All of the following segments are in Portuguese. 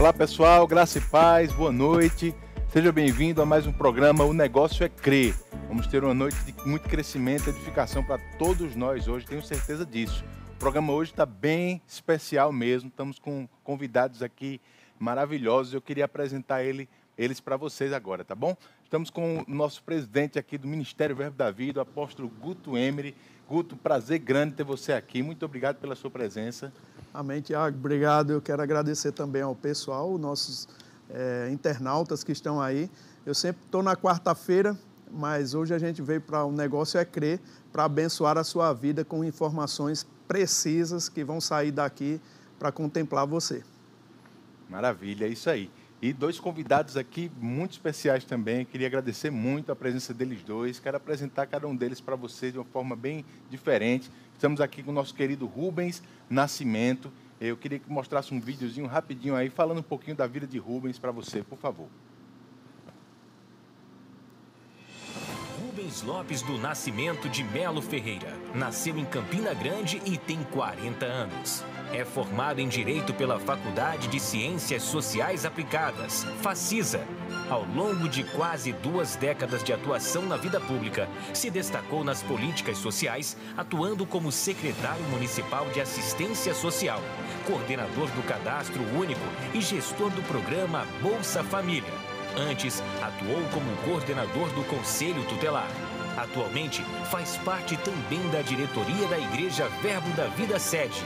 Olá pessoal, graça e paz, boa noite. Seja bem-vindo a mais um programa O Negócio é Crer. Vamos ter uma noite de muito crescimento e edificação para todos nós hoje, tenho certeza disso. O programa hoje está bem especial mesmo, estamos com convidados aqui maravilhosos. Eu queria apresentar ele, eles para vocês agora, tá bom? Estamos com o nosso presidente aqui do Ministério Verbo da Vida, o apóstolo Guto Emery. Guto, prazer grande ter você aqui. Muito obrigado pela sua presença. Amém, Tiago. Obrigado. Eu quero agradecer também ao pessoal, nossos é, internautas que estão aí. Eu sempre estou na quarta-feira, mas hoje a gente veio para o um negócio é crer, para abençoar a sua vida com informações precisas que vão sair daqui para contemplar você. Maravilha, é isso aí. E dois convidados aqui muito especiais também. Queria agradecer muito a presença deles dois. Quero apresentar cada um deles para você de uma forma bem diferente. Estamos aqui com o nosso querido Rubens Nascimento. Eu queria que mostrasse um videozinho rapidinho aí, falando um pouquinho da vida de Rubens para você, por favor. Rubens Lopes do Nascimento de Melo Ferreira. Nasceu em Campina Grande e tem 40 anos. É formado em Direito pela Faculdade de Ciências Sociais Aplicadas, FACISA. Ao longo de quase duas décadas de atuação na vida pública, se destacou nas políticas sociais, atuando como secretário municipal de assistência social, coordenador do Cadastro Único e gestor do programa Bolsa Família. Antes, atuou como coordenador do Conselho Tutelar. Atualmente, faz parte também da diretoria da Igreja Verbo da Vida Sede.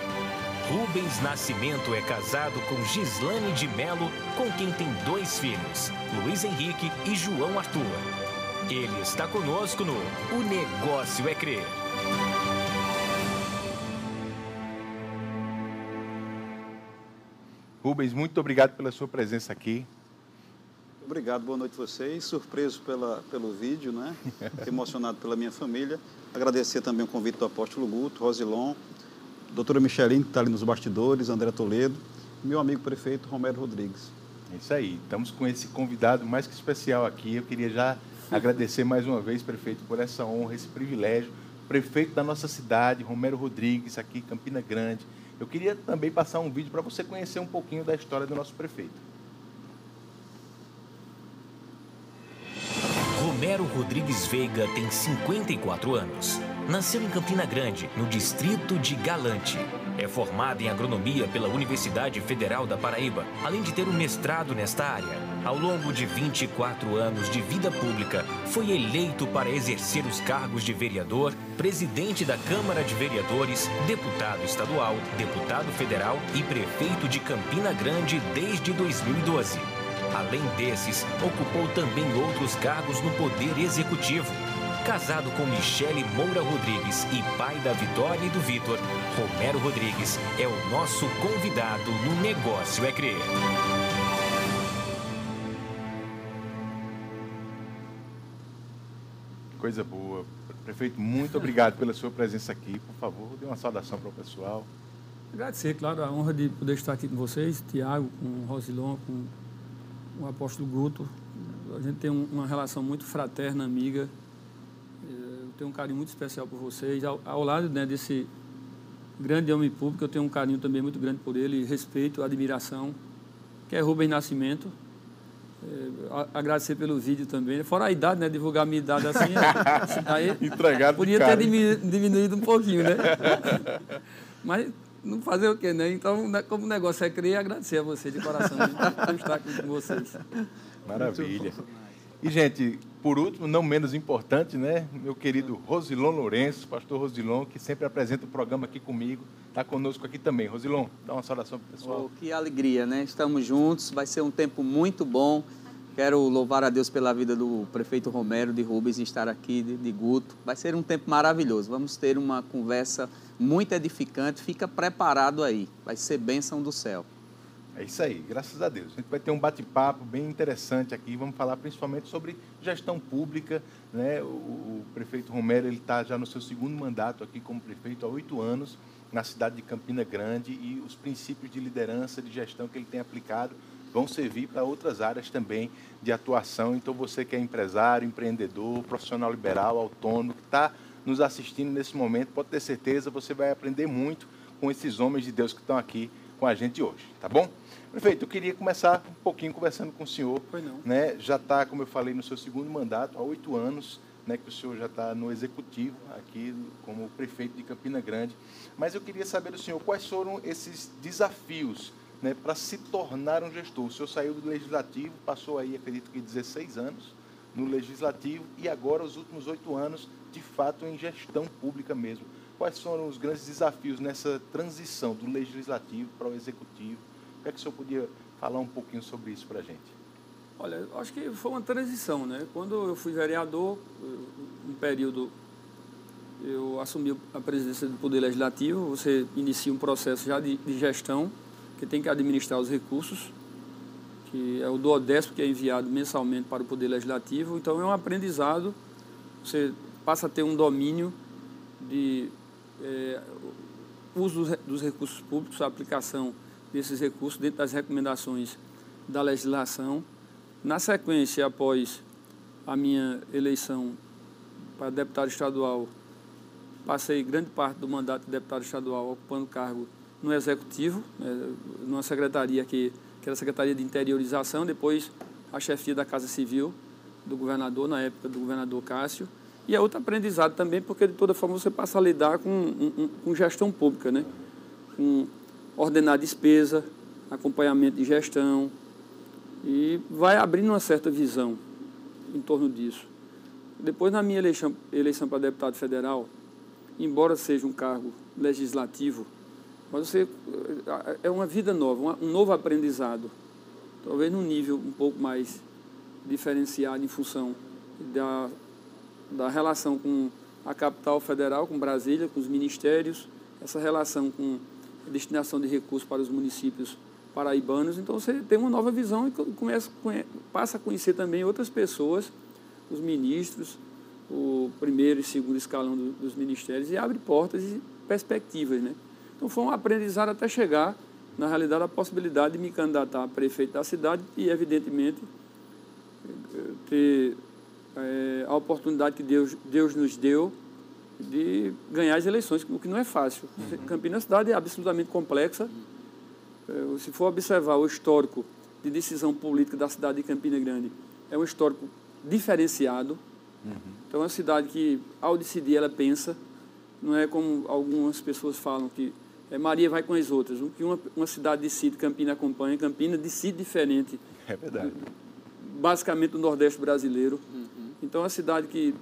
Rubens Nascimento é casado com Gislane de Melo, com quem tem dois filhos, Luiz Henrique e João Arthur. Ele está conosco no O Negócio é Crer. Rubens, muito obrigado pela sua presença aqui. Obrigado, boa noite a vocês. Surpreso pela, pelo vídeo, né? Emocionado pela minha família. Agradecer também o convite do apóstolo Guto, Rosilon, doutora Micheline, que está ali nos bastidores, André Toledo, e meu amigo prefeito Romero Rodrigues. É isso aí, estamos com esse convidado mais que especial aqui. Eu queria já agradecer mais uma vez, prefeito, por essa honra, esse privilégio. Prefeito da nossa cidade, Romero Rodrigues, aqui em Campina Grande. Eu queria também passar um vídeo para você conhecer um pouquinho da história do nosso prefeito. Romero Rodrigues Veiga tem 54 anos. Nasceu em Campina Grande, no distrito de Galante. É formado em agronomia pela Universidade Federal da Paraíba, além de ter um mestrado nesta área. Ao longo de 24 anos de vida pública, foi eleito para exercer os cargos de vereador, presidente da Câmara de Vereadores, deputado estadual, deputado federal e prefeito de Campina Grande desde 2012. Além desses, ocupou também outros cargos no Poder Executivo. Casado com Michele Moura Rodrigues e pai da Vitória e do Vitor, Romero Rodrigues é o nosso convidado no Negócio é Crer. Coisa boa. Prefeito, muito obrigado pela sua presença aqui. Por favor, dê uma saudação para o pessoal. Agradecer, claro, a honra de poder estar aqui com vocês, Tiago, com o Rosilon, com o apóstolo Guto. A gente tem uma relação muito fraterna, amiga. Tenho um carinho muito especial por vocês. Ao, ao lado né, desse grande homem público, eu tenho um carinho também muito grande por ele, respeito, admiração, que é Rubens Nascimento. É, agradecer pelo vídeo também. Fora a idade, né? Divulgar a minha idade assim. aí, Entregado Podia ter diminuído um pouquinho, né? Mas não fazer o quê, né? Então, né, como o negócio é criar, agradecer a você de coração por estar aqui com vocês. Maravilha. E, gente, por último, não menos importante, né? Meu querido Rosilon Lourenço, pastor Rosilon, que sempre apresenta o programa aqui comigo, está conosco aqui também. Rosilon, dá uma saudação para o pessoal. Oh, que alegria, né? Estamos juntos, vai ser um tempo muito bom. Quero louvar a Deus pela vida do prefeito Romero de Rubens estar aqui, de, de Guto. Vai ser um tempo maravilhoso. Vamos ter uma conversa muito edificante. Fica preparado aí. Vai ser bênção do céu. É isso aí, graças a Deus. A gente vai ter um bate-papo bem interessante aqui. Vamos falar principalmente sobre gestão pública. Né? O, o prefeito Romero está já no seu segundo mandato aqui como prefeito há oito anos na cidade de Campina Grande e os princípios de liderança, de gestão que ele tem aplicado vão servir para outras áreas também de atuação. Então, você que é empresário, empreendedor, profissional liberal, autônomo, que está nos assistindo nesse momento, pode ter certeza, você vai aprender muito com esses homens de Deus que estão aqui com a gente hoje, tá bom? Prefeito, eu queria começar um pouquinho conversando com o senhor. Foi não. Né? Já está, como eu falei, no seu segundo mandato, há oito anos, né, que o senhor já está no executivo aqui como prefeito de Campina Grande. Mas eu queria saber do senhor quais foram esses desafios né, para se tornar um gestor. O senhor saiu do legislativo, passou aí, acredito que 16 anos no legislativo e agora os últimos oito anos, de fato, em gestão pública mesmo. Quais foram os grandes desafios nessa transição do legislativo para o executivo? Que é que o senhor podia falar um pouquinho sobre isso para a gente? Olha, acho que foi uma transição, né? Quando eu fui vereador, um período eu assumi a presidência do Poder Legislativo, você inicia um processo já de, de gestão, que tem que administrar os recursos, que é o do que é enviado mensalmente para o Poder Legislativo. Então, é um aprendizado, você passa a ter um domínio de é, uso dos recursos públicos, a aplicação desses recursos dentro das recomendações da legislação. Na sequência, após a minha eleição para deputado estadual, passei grande parte do mandato de deputado estadual ocupando cargo no Executivo, né, numa secretaria que, que era a Secretaria de Interiorização, depois a chefia da Casa Civil do governador, na época do governador Cássio. E é outro aprendizado também, porque de toda forma você passa a lidar com, um, com gestão pública, né? com ordenar despesa, acompanhamento de gestão, e vai abrindo uma certa visão em torno disso. Depois, na minha eleição, eleição para deputado federal, embora seja um cargo legislativo, mas você é uma vida nova, um novo aprendizado, talvez num nível um pouco mais diferenciado em função da, da relação com a capital federal, com Brasília, com os ministérios, essa relação com destinação de recursos para os municípios paraibanos. Então você tem uma nova visão e começa, passa a conhecer também outras pessoas, os ministros, o primeiro e segundo escalão do, dos ministérios e abre portas e perspectivas, né? Então foi um aprendizado até chegar, na realidade, a possibilidade de me candidatar a prefeito da cidade e, evidentemente, ter é, a oportunidade que Deus, Deus nos deu de ganhar as eleições, o que não é fácil. Campinas cidade é absolutamente complexa. É, se for observar o histórico de decisão política da cidade de Campina Grande, é um histórico diferenciado. Uhum. Então, é uma cidade que, ao decidir, ela pensa. Não é como algumas pessoas falam que é, Maria vai com as outras. O que uma, uma cidade decide, Campina acompanha. Campina decide diferente. É verdade. Basicamente do Nordeste brasileiro. Uhum. Então, é uma cidade que,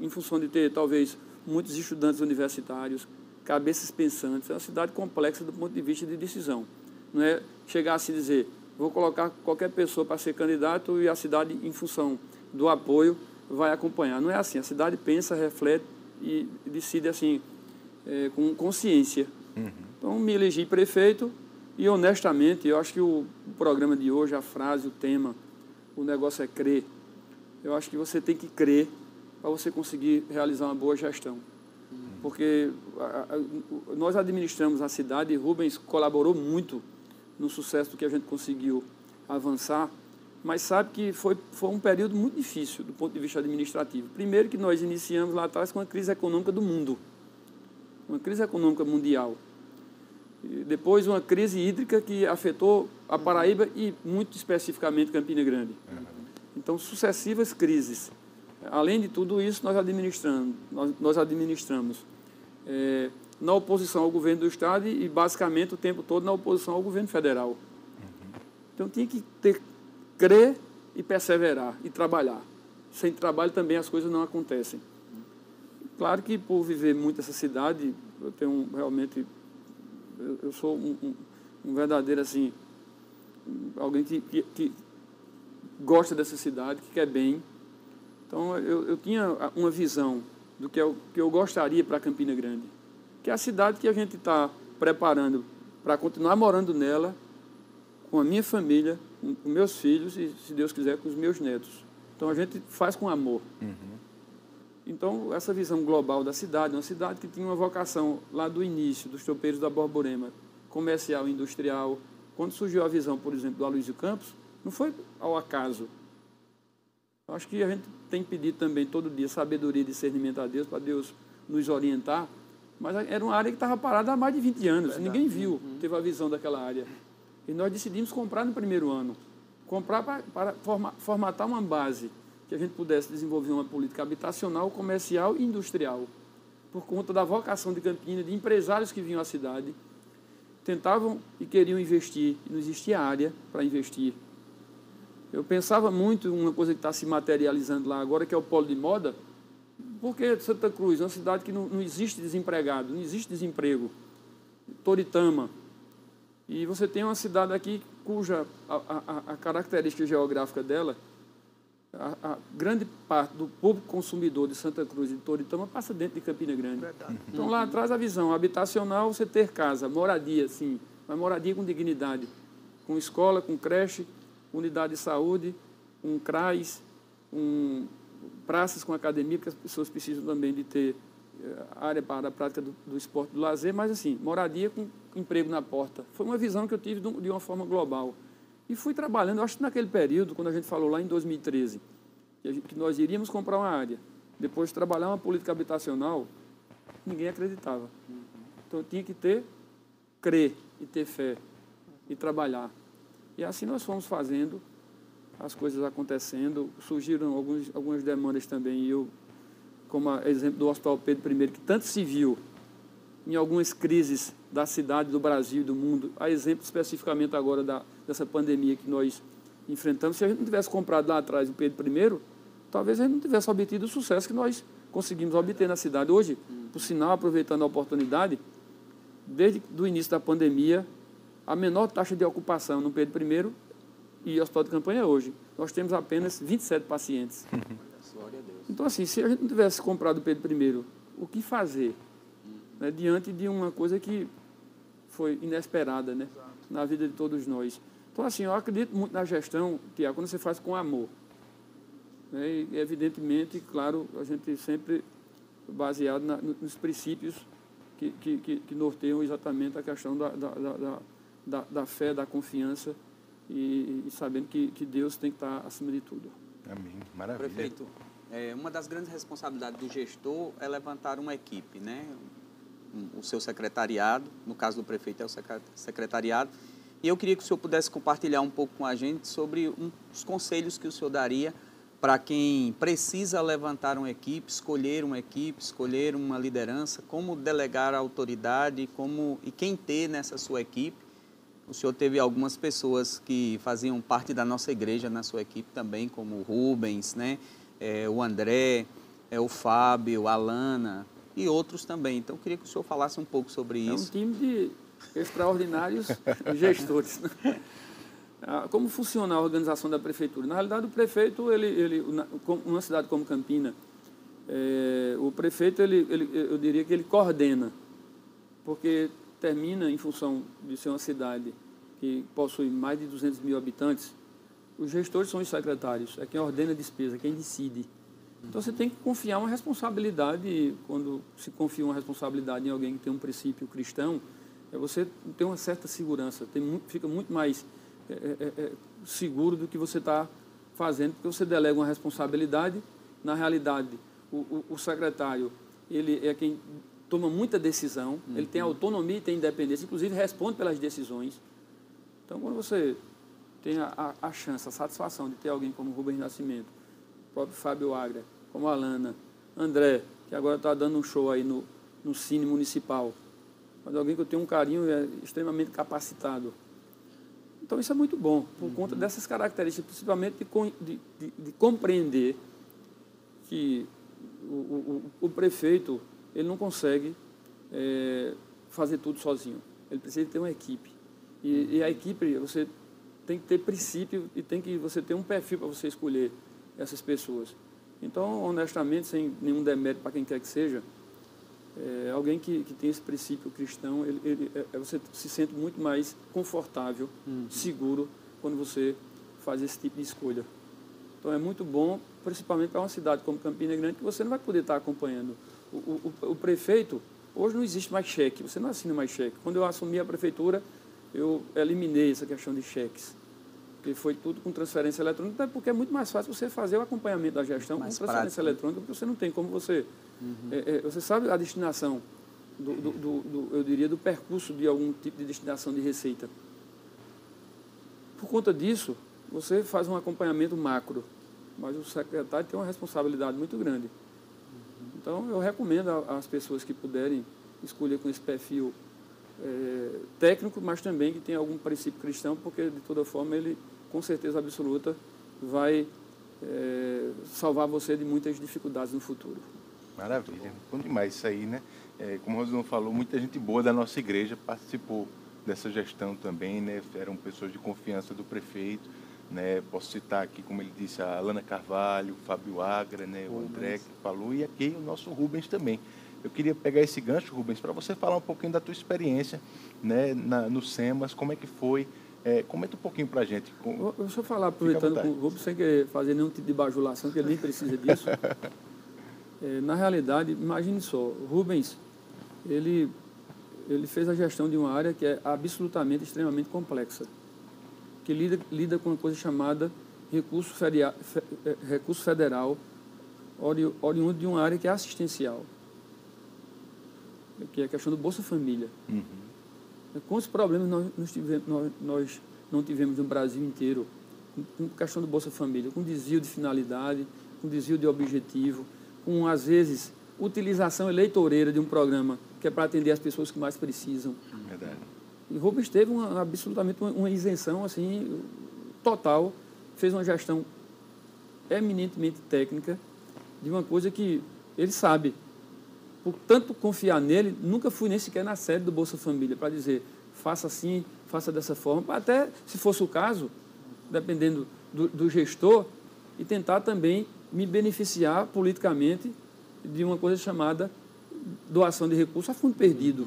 em função de ter talvez muitos estudantes universitários, cabeças pensantes, é uma cidade complexa do ponto de vista de decisão. Não é chegar a se dizer, vou colocar qualquer pessoa para ser candidato e a cidade, em função do apoio, vai acompanhar. Não é assim. A cidade pensa, reflete e decide assim, é, com consciência. Uhum. Então, me elegi prefeito e, honestamente, eu acho que o, o programa de hoje, a frase, o tema, o negócio é crer. Eu acho que você tem que crer para você conseguir realizar uma boa gestão. Uhum. Porque a, a, nós administramos a cidade e Rubens colaborou muito no sucesso que a gente conseguiu avançar, mas sabe que foi, foi um período muito difícil do ponto de vista administrativo. Primeiro que nós iniciamos lá atrás com a crise econômica do mundo, uma crise econômica mundial. E depois uma crise hídrica que afetou a Paraíba e muito especificamente Campina Grande. Então, sucessivas crises. Além de tudo isso, nós administramos, nós, nós administramos é, na oposição ao governo do Estado e, basicamente, o tempo todo na oposição ao governo federal. Então, tinha que ter, crer e perseverar e trabalhar. Sem trabalho também as coisas não acontecem. Claro que, por viver muito essa cidade, eu tenho realmente... Eu, eu sou um, um, um, verdadeiro, assim... Alguém que, que, que gosta dessa cidade, que quer bem. Então, eu, eu tinha uma visão do que eu, que eu gostaria para Campina Grande que é a cidade que a gente está preparando para continuar morando nela, com a minha família, com meus filhos e, se Deus quiser, com os meus netos. Então a gente faz com amor. Uhum. Então, essa visão global da cidade, uma cidade que tinha uma vocação lá do início, dos tropeiros da Borborema, comercial industrial. Quando surgiu a visão, por exemplo, do Aloysio Campos, não foi ao acaso. Acho que a gente tem que pedir também todo dia sabedoria e discernimento a Deus, para Deus nos orientar Mas era uma área que estava parada há mais de 20 anos. Verdade. Ninguém viu, uhum. teve a visão daquela área. E nós decidimos comprar no primeiro ano. Comprar para, para formatar uma base que a gente pudesse desenvolver uma política habitacional, comercial e industrial. Por conta da vocação de Campinas, de empresários que vinham à cidade, tentavam e queriam investir, e não existia área para investir. Eu pensava muito em uma coisa que está se materializando lá agora, que é o polo de moda, porque Santa Cruz é uma cidade que não, não existe desempregado, não existe desemprego. Toritama. E você tem uma cidade aqui cuja a, a, a característica geográfica dela a, a, grande parte do público consumidor de Santa Cruz e de Toritama passa dentro de Campina Grande. Verdade. Então lá atrás a visão habitacional, você ter casa, moradia, sim, mas moradia com dignidade, com escola, com creche, unidade de saúde, um CRAS, um, praças com academia, porque as pessoas precisam também de ter eh, área para a prática do, do esporte do lazer, mas assim, moradia com emprego na porta. Foi uma visão que eu tive de uma forma global. E fui trabalhando, acho que naquele período, quando a gente falou lá em 2013, que, nós iríamos comprar uma área, depois trabalhar uma política habitacional, ninguém acreditava. Então tinha que ter, crer e ter fé e trabalhar. E assim nós fomos fazendo, as coisas acontecendo, surgiram alguns, algumas demandas também, e eu, como exemplo do Hospital Pedro I, que tanto se viu em algumas crises da cidade, do Brasil, do mundo, a exemplo especificamente agora da, dessa pandemia que nós enfrentamos, se a gente não tivesse comprado lá atrás o Pedro I, talvez a gente não tivesse obtido o sucesso que nós conseguimos obter na cidade. Hoje, por sinal, aproveitando a oportunidade, desde o início da pandemia, a menor taxa de ocupação no Pedro I e hospital de campanha é hoje. Nós temos apenas 27 pacientes. Então, assim, se a gente não tivesse comprado o Pedro I, o que fazer? Né, diante de uma coisa que foi inesperada né, na vida de todos nós. Então, assim, eu acredito muito na gestão, Tiago, quando você faz com amor. Né, e, evidentemente, claro, a gente sempre baseado na, nos princípios que, que, que, norteiam exatamente a questão da, da, da, da, da fé, da confiança e, e, sabendo que, que Deus tem que estar acima de tudo. Amém. Maravilha. Prefeito, é, uma das grandes responsabilidades do gestor é levantar uma equipe, né? o seu secretariado, no caso do prefeito é o secretariado, e eu queria que o senhor pudesse compartilhar um pouco com a gente sobre um, os conselhos que o senhor daria para quem precisa levantar uma equipe, escolher uma equipe, escolher uma liderança, como delegar a autoridade, como e quem ter nessa sua equipe. O senhor teve algumas pessoas que faziam parte da nossa igreja na sua equipe também, como o Rubens, né? É, o André, é, o Fábio, a Lana, e outros também. Então, eu queria que o senhor falasse um pouco sobre isso. É um time de extraordinários gestores. Né? Ah, como funciona a organização da prefeitura? Na realidade, o prefeito, ele, ele, uma cidade como Campina, é, o prefeito, ele, ele, eu diria que ele coordena, porque termina, em função de ser uma cidade que possui mais de 200 mil habitantes, os gestores são os secretários, é quem ordena a despesa, quem decide. Então você tem que confiar uma responsabilidade, quando se confia uma responsabilidade em alguém que tem um princípio cristão, é você tem uma certa segurança, tem, fica muito mais é, é, é, é, seguro do que você está fazendo, porque você delega uma responsabilidade, na realidade, o, o, o secretário, ele é quem toma muita decisão, uhum. ele tem uhum. autonomia e tem independência, inclusive responde pelas decisões. Então, quando você tem a, a, a chance, a satisfação de ter alguém como Rubens Nascimento, o próprio Fábio Agra, como a Lana, André, que agora está dando um show aí no, no Cine Municipal. Mas alguém que eu tenho um carinho e é extremamente capacitado. Então isso é muito bom, por uhum. conta dessas características, principalmente de, de, de, de compreender que o, o, o, prefeito ele não consegue é, fazer tudo sozinho. Ele precisa ter uma equipe. E, e, a equipe, você tem que ter princípio e tem que você ter um perfil para você escolher essas pessoas. Então, honestamente, sem nenhum demérito para quem quer que seja, é, alguém que, que tem esse princípio cristão, ele, ele é, você se sente muito mais confortável, uhum. seguro, quando você faz esse tipo de escolha. Então, é muito bom, principalmente para uma cidade como Campina Grande, que você não vai poder estar acompanhando. O, o, o prefeito, hoje não existe mais cheque, você não assina mais cheque. Quando eu assumi a prefeitura, eu eliminei essa questão de cheques porque foi tudo com transferência eletrônica, porque é muito mais fácil você fazer o acompanhamento da gestão mais com transferência prático. eletrônica, porque você não tem como você. Uhum. É, é, você sabe a destinação do, do, do, eu diria, do percurso de algum tipo de destinação de receita. Por conta disso, você faz um acompanhamento macro, mas o secretário tem uma responsabilidade muito grande. Então, eu recomendo às pessoas que puderem escolher com esse perfil é, técnico, mas também que tem algum princípio cristão, porque, de toda forma, ele, com certeza absoluta, vai é, salvar você de muitas dificuldades no futuro. Maravilha, bom demais isso aí, né? É, como o Rosão falou, muita gente boa da nossa igreja participou dessa gestão também, né? Eram pessoas de confiança do prefeito, né? Posso citar aqui, como ele disse, a Alana Carvalho, o Fábio Agra, né? O André que falou e aqui o nosso Rubens também. Eu queria pegar esse gancho, Rubens, para você falar um pouquinho da tua experiência, né? Na, no SEMAS, como é que foi? É, comenta um pouquinho para a gente. Com... Deixa eu falar, aproveitando com o Rubens, sem querer fazer nenhum tipo de bajulação, porque ele nem precisa disso. é, na realidade, imagine só, Rubens, ele ele fez a gestão de uma área que é absolutamente, extremamente complexa, que lida, lida com uma coisa chamada recurso, feria, fe, é, recurso federal, ori, oriundo de uma área que é assistencial, que é a questão do Bolsa Família. Uhum. Quantos problemas nós, nós, tivemos, nós, nós não tivemos no Brasil inteiro com a questão do Bolsa Família, com desvio de finalidade, com desvio de objetivo, com, às vezes, utilização eleitoreira de um programa que é para atender as pessoas que mais precisam. Verdade. E Rubens teve uma, absolutamente uma, isenção assim total, fez uma gestão eminentemente técnica de uma coisa que ele sabe. Por tanto confiar nele, nunca fui nem sequer na sede do Bolsa Família para dizer faça assim, faça dessa forma, até se fosse o caso, dependendo do, do gestor, e tentar também me beneficiar politicamente de uma coisa chamada doação de recursos a fundo perdido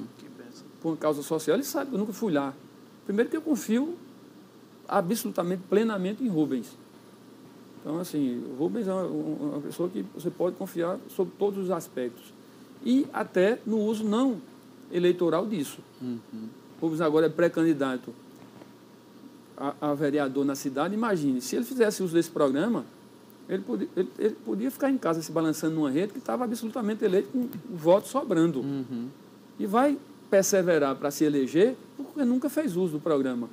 por uma causa social, ele sabe que eu nunca fui lá. Primeiro que eu confio absolutamente, plenamente em Rubens. Então, assim, Rubens é uma, pessoa que você pode confiar sobre todos os aspectos. E até no uso não eleitoral disso. Uhum. Rubens agora é pré-candidato a, a, vereador na cidade. Imagine, se ele fizesse uso desse programa, ele podia, ele, ele podia ficar em casa se balançando numa rede que estava absolutamente eleito com o voto sobrando. Uhum. E vai perseverar para se eleger porque nunca fez uso do programa.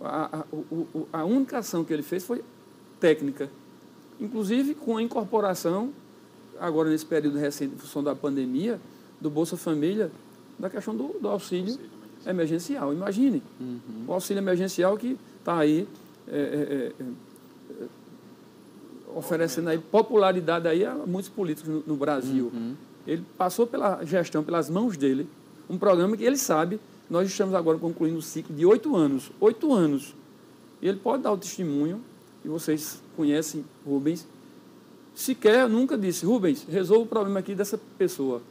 A, a, o, a única ação que ele fez foi técnica. Inclusive com a incorporação, agora nesse período recente, em função da pandemia, do Bolsa Família, da questão do, do auxílio, auxílio emergencial. Imagine, uhum. o auxílio emergencial que está aí. É, é, é, oferecendo aí popularidade aí a muitos políticos no, no Brasil. Uhum. Ele passou pela gestão, pelas mãos dele, um programa que ele sabe, nós estamos agora concluindo um ciclo de oito anos. Oito anos. E ele pode dar o testemunho, e vocês conhecem Rubens, sequer nunca disse, Rubens, resolva o problema aqui dessa pessoa.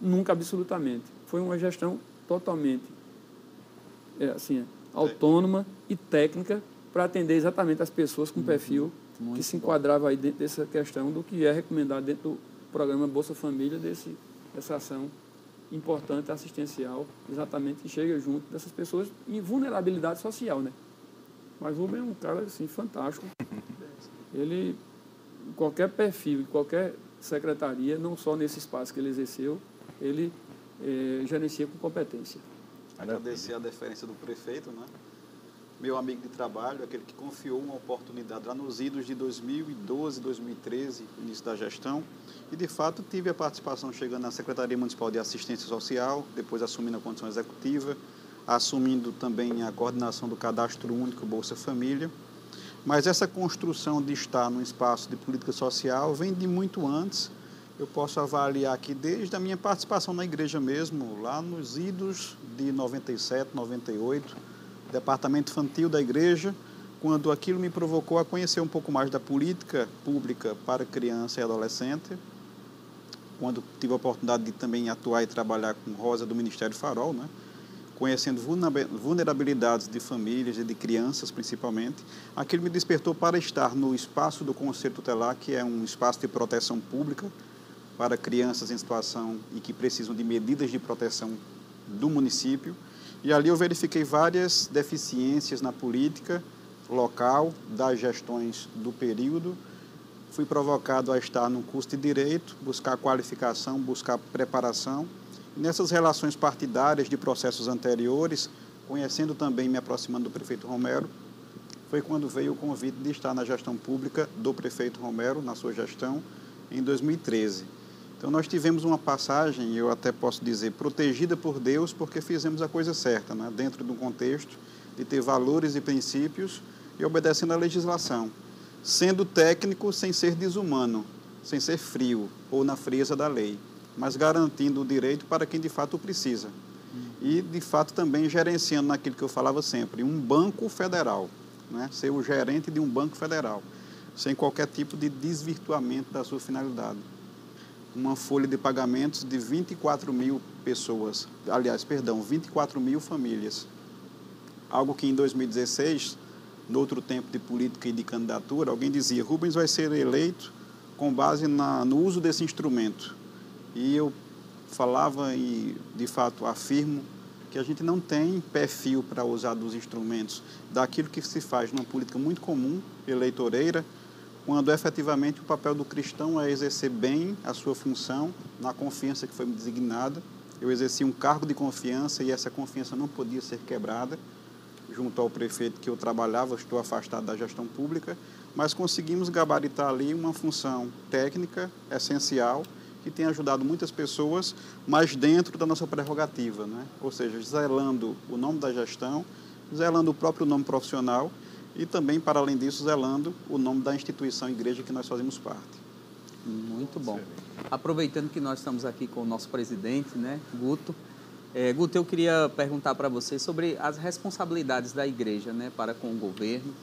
Nunca, absolutamente. Foi uma gestão totalmente é, assim, autônoma e técnica para atender exatamente as pessoas com uhum. perfil muito que se enquadrava aí dentro dessa questão do que é recomendado dentro do programa Bolsa Família, desse, dessa ação importante assistencial, exatamente que chega junto dessas pessoas em vulnerabilidade social, né? Mas o Rubem é um cara assim fantástico. Ele qualquer perfil, qualquer secretaria, não só nesse espaço que ele exerceu, ele é, gerencia com competência. Agradecer a deferência do prefeito, né? Meu amigo de trabalho, aquele que confiou uma oportunidade lá nos idos de 2012, 2013, início da gestão, e de fato tive a participação chegando na Secretaria Municipal de Assistência Social, depois assumindo a condição executiva, assumindo também a coordenação do Cadastro Único Bolsa Família. Mas essa construção de estar num espaço de política social vem de muito antes. Eu posso avaliar aqui desde a minha participação na igreja mesmo, lá nos idos de 97, 98, departamento infantil da igreja, quando aquilo me provocou a conhecer um pouco mais da política pública para criança e adolescente, quando tive a oportunidade de também atuar e trabalhar com Rosa do Ministério Farol, né? conhecendo vulnerabilidades de famílias e de crianças principalmente, aquilo me despertou para estar no espaço do Conselho Tutelar, que é um espaço de proteção pública para crianças em situação e que precisam de medidas de proteção do município, e ali eu verifiquei várias deficiências na política local, das gestões do período. Fui provocado a estar no curso de Direito, buscar qualificação, buscar preparação. Nessas relações partidárias de processos anteriores, conhecendo também, me aproximando do prefeito Romero, foi quando veio o convite de estar na gestão pública do prefeito Romero, na sua gestão, em 2013. Então, nós tivemos uma passagem, eu até posso dizer, protegida por Deus, porque fizemos a coisa certa, né? dentro de um contexto de ter valores e princípios e obedecendo à legislação. Sendo técnico sem ser desumano, sem ser frio ou na frieza da lei mas garantindo o direito para quem de fato precisa. E, de fato, também gerenciando naquilo que eu falava sempre, um banco federal, né? ser o gerente de um banco federal, sem qualquer tipo de desvirtuamento da sua finalidade. Uma folha de pagamentos de 24 mil pessoas, aliás, perdão, 24 mil famílias. Algo que em 2016, no outro tempo de política e de candidatura, alguém dizia: Rubens vai ser eleito com base na, no uso desse instrumento. E eu falava e, de fato, afirmo que a gente não tem perfil para usar dos instrumentos daquilo que se faz numa política muito comum, eleitoreira, quando efetivamente o papel do cristão é exercer bem a sua função na confiança que foi me designada. Eu exerci um cargo de confiança e essa confiança não podia ser quebrada. Junto ao prefeito que eu trabalhava, estou afastado da gestão pública, mas conseguimos gabaritar ali uma função técnica essencial que tem ajudado muitas pessoas, mas dentro da nossa prerrogativa, né? ou seja, zelando o nome da gestão, zelando o próprio nome profissional e também, para além disso, zelando o nome da instituição igreja que nós fazemos parte. Muito bom. Aproveitando que nós estamos aqui com o nosso presidente, né, Guto, é, Guto, eu queria perguntar para você sobre as responsabilidades da igreja né, para com o governo,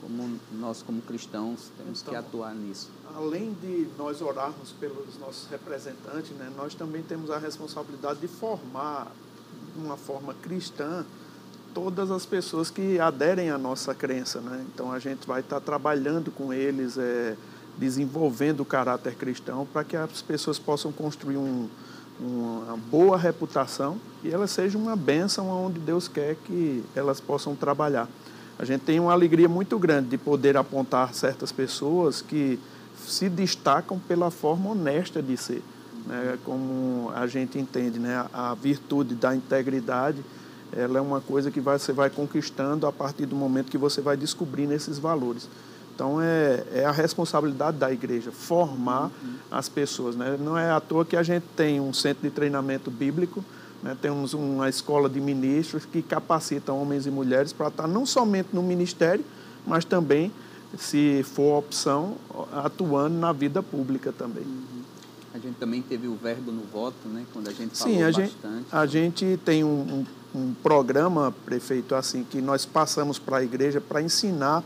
como nós, como cristãos, temos então, que atuar nisso além de nós orarmos pelos nossos representantes, né, nós também temos a responsabilidade de formar, de uma forma cristã, todas as pessoas que aderem à nossa crença. Né? Então a gente vai estar trabalhando com eles, é, desenvolvendo o caráter cristão para que as pessoas possam construir um, uma boa reputação e elas sejam uma bênção onde Deus quer que elas possam trabalhar. A gente tem uma alegria muito grande de poder apontar certas pessoas que se destacam pela forma honesta de ser. Né? Como a gente entende, né? a virtude da integridade, ela é uma coisa que você vai conquistando a partir do momento que você vai descobrindo esses valores. Então, é, é a responsabilidade da igreja formar uhum. as pessoas. Né? Não é à toa que a gente tem um centro de treinamento bíblico, né? temos uma escola de ministros que capacitam homens e mulheres para estar não somente no ministério, mas também se for opção, atuando na vida pública também. Uhum. A gente também teve o verbo no voto, né? Quando a gente falou Sim, a bastante. Gente, a gente tem um, um, um, programa, prefeito, assim, que nós passamos para a igreja para ensinar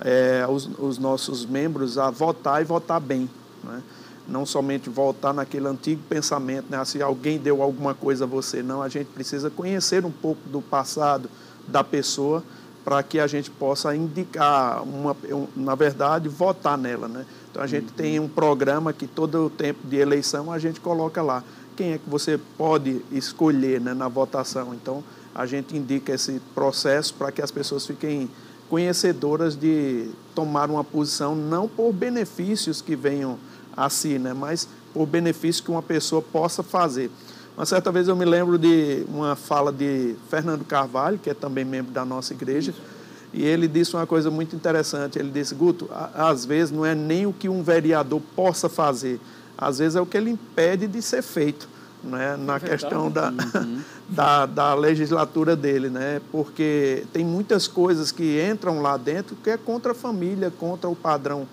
é, os, os, nossos membros a votar e votar bem. Né? Não somente votar naquele antigo pensamento, né? se alguém deu alguma coisa a você, não. A gente precisa conhecer um pouco do passado da pessoa para que a gente possa indicar, uma, na verdade, votar nela. Né? Então a gente uhum. tem um programa que todo o tempo de eleição a gente coloca lá. Quem é que você pode escolher né, na votação? Então a gente indica esse processo para que as pessoas fiquem conhecedoras de tomar uma posição não por benefícios que venham a si, né, mas por benefícios que uma pessoa possa fazer. Uma certa vez eu me lembro de uma fala de Fernando Carvalho, que é também membro da nossa igreja, e ele disse uma coisa muito interessante. Ele disse, Guto, às vezes não é nem o que um vereador possa fazer, às vezes é o que ele impede de ser feito. Né, na é questão da, uhum. da, da, legislatura dele, né, porque tem muitas coisas que entram lá dentro que é contra a família, contra o padrão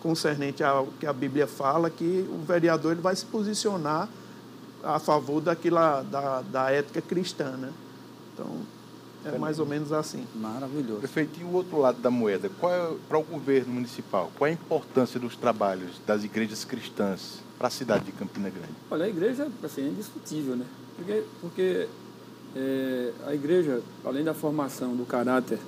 concernente ao que a Bíblia fala, que o vereador ele vai se posicionar a favor daquela, da, da ética cristã, né? Então, é mais ou menos assim. Maravilhoso. Prefeito, e o outro lado da moeda? Qual é, para o governo municipal, qual é a importância dos trabalhos das igrejas cristãs para a cidade de Campina Grande? Olha, a igreja assim, é indiscutível, né? Porque, porque é, a igreja, além da formação do caráter,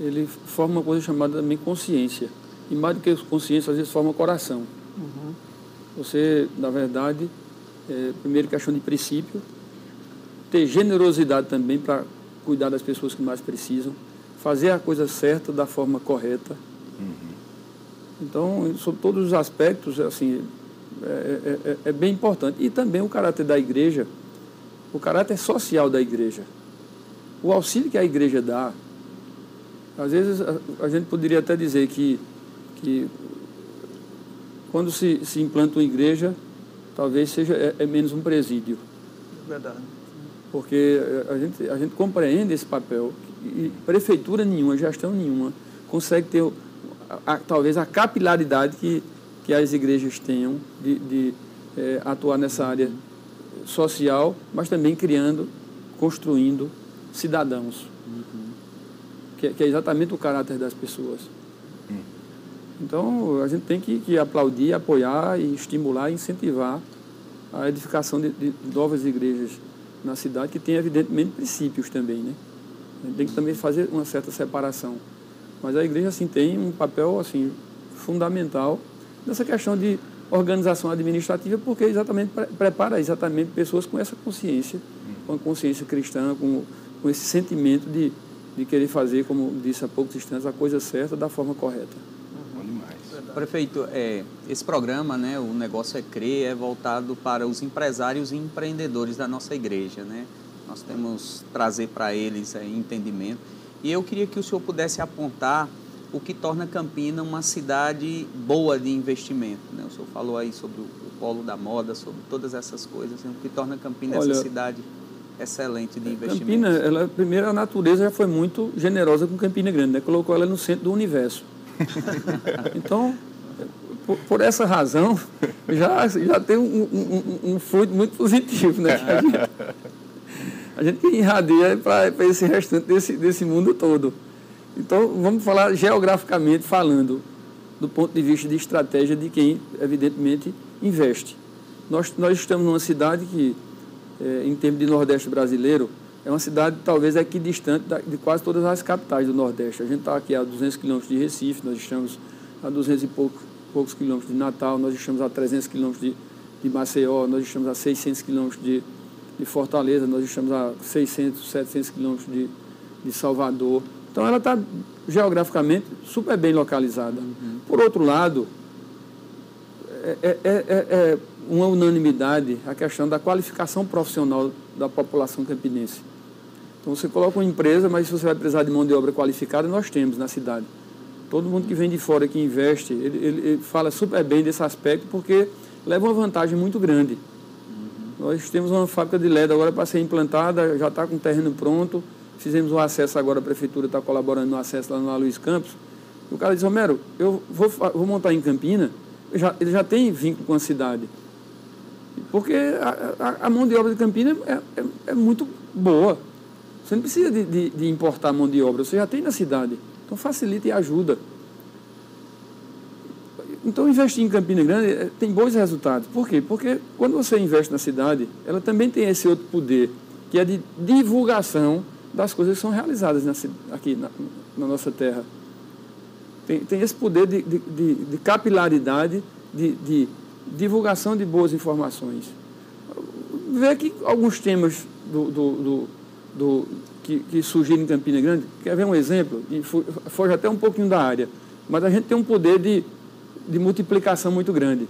ele forma uma coisa chamada também consciência. E mais do que consciência, às vezes forma coração. Uhum. Você, na verdade, é, primeiro, questão de princípio. Ter generosidade também para cuidar das pessoas que mais precisam. Fazer a coisa certa da forma correta. Uhum. Então, sobre todos os aspectos, assim, é, é, é, é bem importante. E também o caráter da igreja, o caráter social da igreja. O auxílio que a igreja dá, às vezes a, a gente poderia até dizer que, que quando se, se implanta uma igreja, talvez seja é, é menos um presídio. Verdade. Porque a gente, a gente compreende esse papel e prefeitura nenhuma, gestão nenhuma, consegue ter a, a, talvez a capilaridade que, que as igrejas tenham de, de é, atuar nessa área social, mas também criando, construindo cidadãos, uhum. que, que, é exatamente o caráter das pessoas. Uhum. Então, a gente tem que, que, aplaudir, apoiar e estimular incentivar a edificação de, de novas igrejas na cidade, que tem, evidentemente, princípios também, né? Tem que também fazer uma certa separação. Mas a igreja, assim, tem um papel, assim, fundamental nessa questão de organização administrativa, porque exatamente prepara exatamente pessoas com essa consciência, com a consciência cristã, com, com esse sentimento de, de querer fazer, como disse há poucos instantes, a coisa certa da forma correta. Prefeito, é, esse programa, né, o Negócio é Crer, é voltado para os empresários e empreendedores da nossa igreja. Né? Nós temos trazer para eles é, entendimento. E eu queria que o senhor pudesse apontar o que torna Campina uma cidade boa de investimento. Né? O senhor falou aí sobre o, o polo da moda, sobre todas essas coisas, né? o que torna Campina Olha, essa cidade excelente de investimento. Campina, ela, primeiro, a natureza já foi muito generosa com Campina Grande, né? colocou ela no centro do universo. então, por, por, essa razão, já, já tem um, um, um fruto muito positivo. Né? A gente, a gente irradia para esse restante desse, desse mundo todo. Então, vamos falar geograficamente falando, do ponto de vista de estratégia de quem, evidentemente, investe. Nós, nós estamos numa cidade que, é, em termos de Nordeste brasileiro, é uma cidade talvez aqui distante de quase todas as capitais do Nordeste. A gente está aqui a 200 quilômetros de Recife, nós estamos a 200 e poucos, poucos quilômetros de Natal, nós estamos a 300 quilômetros de, de Maceió, nós estamos a 600 quilômetros de, de Fortaleza, nós estamos a 600, 700 quilômetros de, de Salvador. Então ela está geograficamente super bem localizada. Uhum. Por outro lado, é, é, é, é, uma unanimidade a questão da qualificação profissional da população campinense. Então você coloca uma empresa, mas se você vai precisar de mão de obra qualificada, nós temos na cidade. Todo mundo que vem de fora, que investe, ele, ele, ele fala super bem desse aspecto, porque leva uma vantagem muito grande. Uhum. Nós temos uma fábrica de LED agora para ser implantada, já está com o terreno pronto Fizemos o acesso agora, a prefeitura está colaborando no acesso lá no Luiz Campos. O cara diz, Romero, eu vou, vou montar em Campina, já, ele já tem vínculo com a cidade. Porque a, a, a mão de obra de Campina é, é, é, muito boa. Você não precisa de, de, de importar mão de obra, você já tem na cidade. Então facilita e ajuda. Então, investir em Campina Grande é, tem bons resultados. Por quê? Porque quando você investe na cidade, ela também tem esse outro poder, que é de divulgação das coisas que são realizadas nessa, aqui na, na, nossa terra. Tem, tem esse poder de, de, de, de capilaridade, de, divulgação de boas informações. Vê que alguns temas do, do, do que, que, surgiram em Campina Grande, quer ver um exemplo? E foge até um pouquinho da área, mas a gente tem um poder de, de multiplicação muito grande.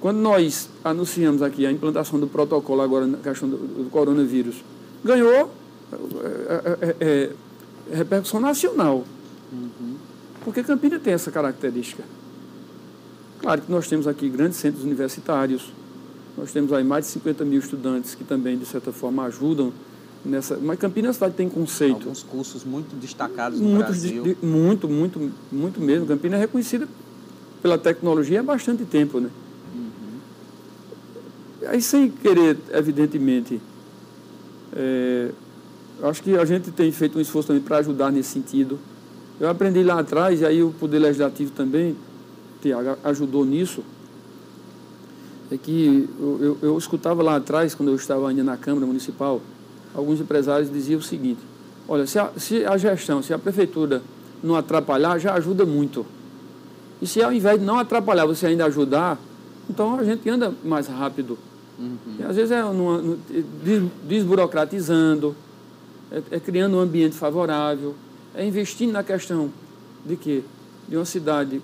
Quando nós anunciamos aqui a implantação do protocolo agora na questão do, do coronavírus, ganhou é, é, é, é, repercussão nacional. Uhum. Porque Campina tem essa característica. Claro que nós temos aqui grandes centros universitários, nós temos aí mais de 50 mil estudantes que também, de certa forma, ajudam nessa. Mas Campina cidade tem conceito. Alguns cursos muito destacados no muito, Brasil. De, muito, muito, muito mesmo. Campina é reconhecida pela tecnologia há bastante tempo, né? Uhum. Aí, sem querer, evidentemente, é, acho que a gente tem feito um esforço também para ajudar nesse sentido. Eu aprendi lá atrás, e aí o Poder Legislativo também Tiago, ajudou nisso, é que eu, eu, eu, escutava lá atrás, quando eu estava ainda na Câmara Municipal, alguns empresários diziam o seguinte, olha, se a, se a gestão, se a prefeitura não atrapalhar, já ajuda muito. E se ao invés de não atrapalhar, você ainda ajudar, então a gente anda mais rápido. Uhum. E às vezes é numa, desburocratizando, é, é, criando um ambiente favorável, é investindo na questão de quê? De uma cidade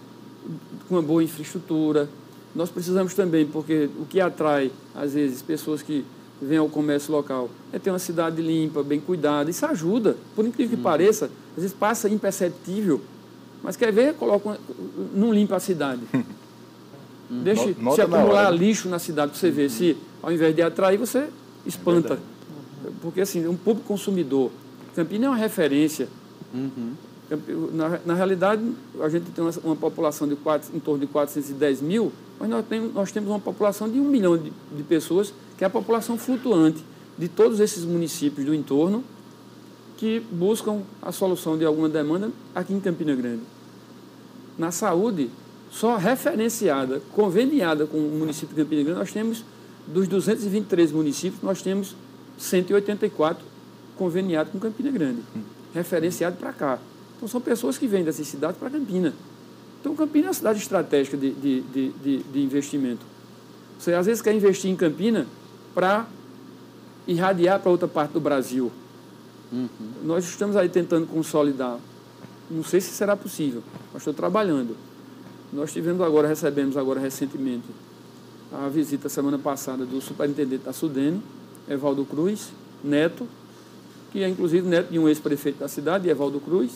com uma boa infraestrutura, nós precisamos também, porque o que atrai, às vezes, pessoas que vêm ao comércio local é ter uma cidade limpa, bem cuidada. Isso ajuda, por incrível que uhum. pareça, às vezes passa imperceptível, mas quer ver, coloca, não limpa a cidade. Deixe Nota se acumular lixo na cidade para você ver se, ao invés de atrair, você espanta. É porque, assim, um público consumidor. Campina é uma referência. Uhum. Na, na, realidade, a gente tem uma, uma população de quatro, em torno de 410 mil, mas nós temos, nós temos uma população de um milhão de, de pessoas, que é a população flutuante de todos esses municípios do entorno, que buscam a solução de alguma demanda aqui em Campina Grande. Na saúde, só referenciada, conveniada com o município de Campina Grande, nós temos, dos 223 municípios, nós temos 184 conveniados com Campina Grande, referenciado para cá. Então, são pessoas que vêm dessas cidades para Campina. Então, Campina é uma cidade estratégica de, de, de, de, investimento. Você, às vezes, quer investir em Campina para irradiar para outra parte do Brasil. Uhum. Nós estamos aí tentando consolidar. Não sei se será possível, mas estou trabalhando. Nós tivemos agora, recebemos agora recentemente a visita semana passada do superintendente da Sudene, Evaldo Cruz, neto, que é inclusive neto de um ex-prefeito da cidade, Evaldo Cruz.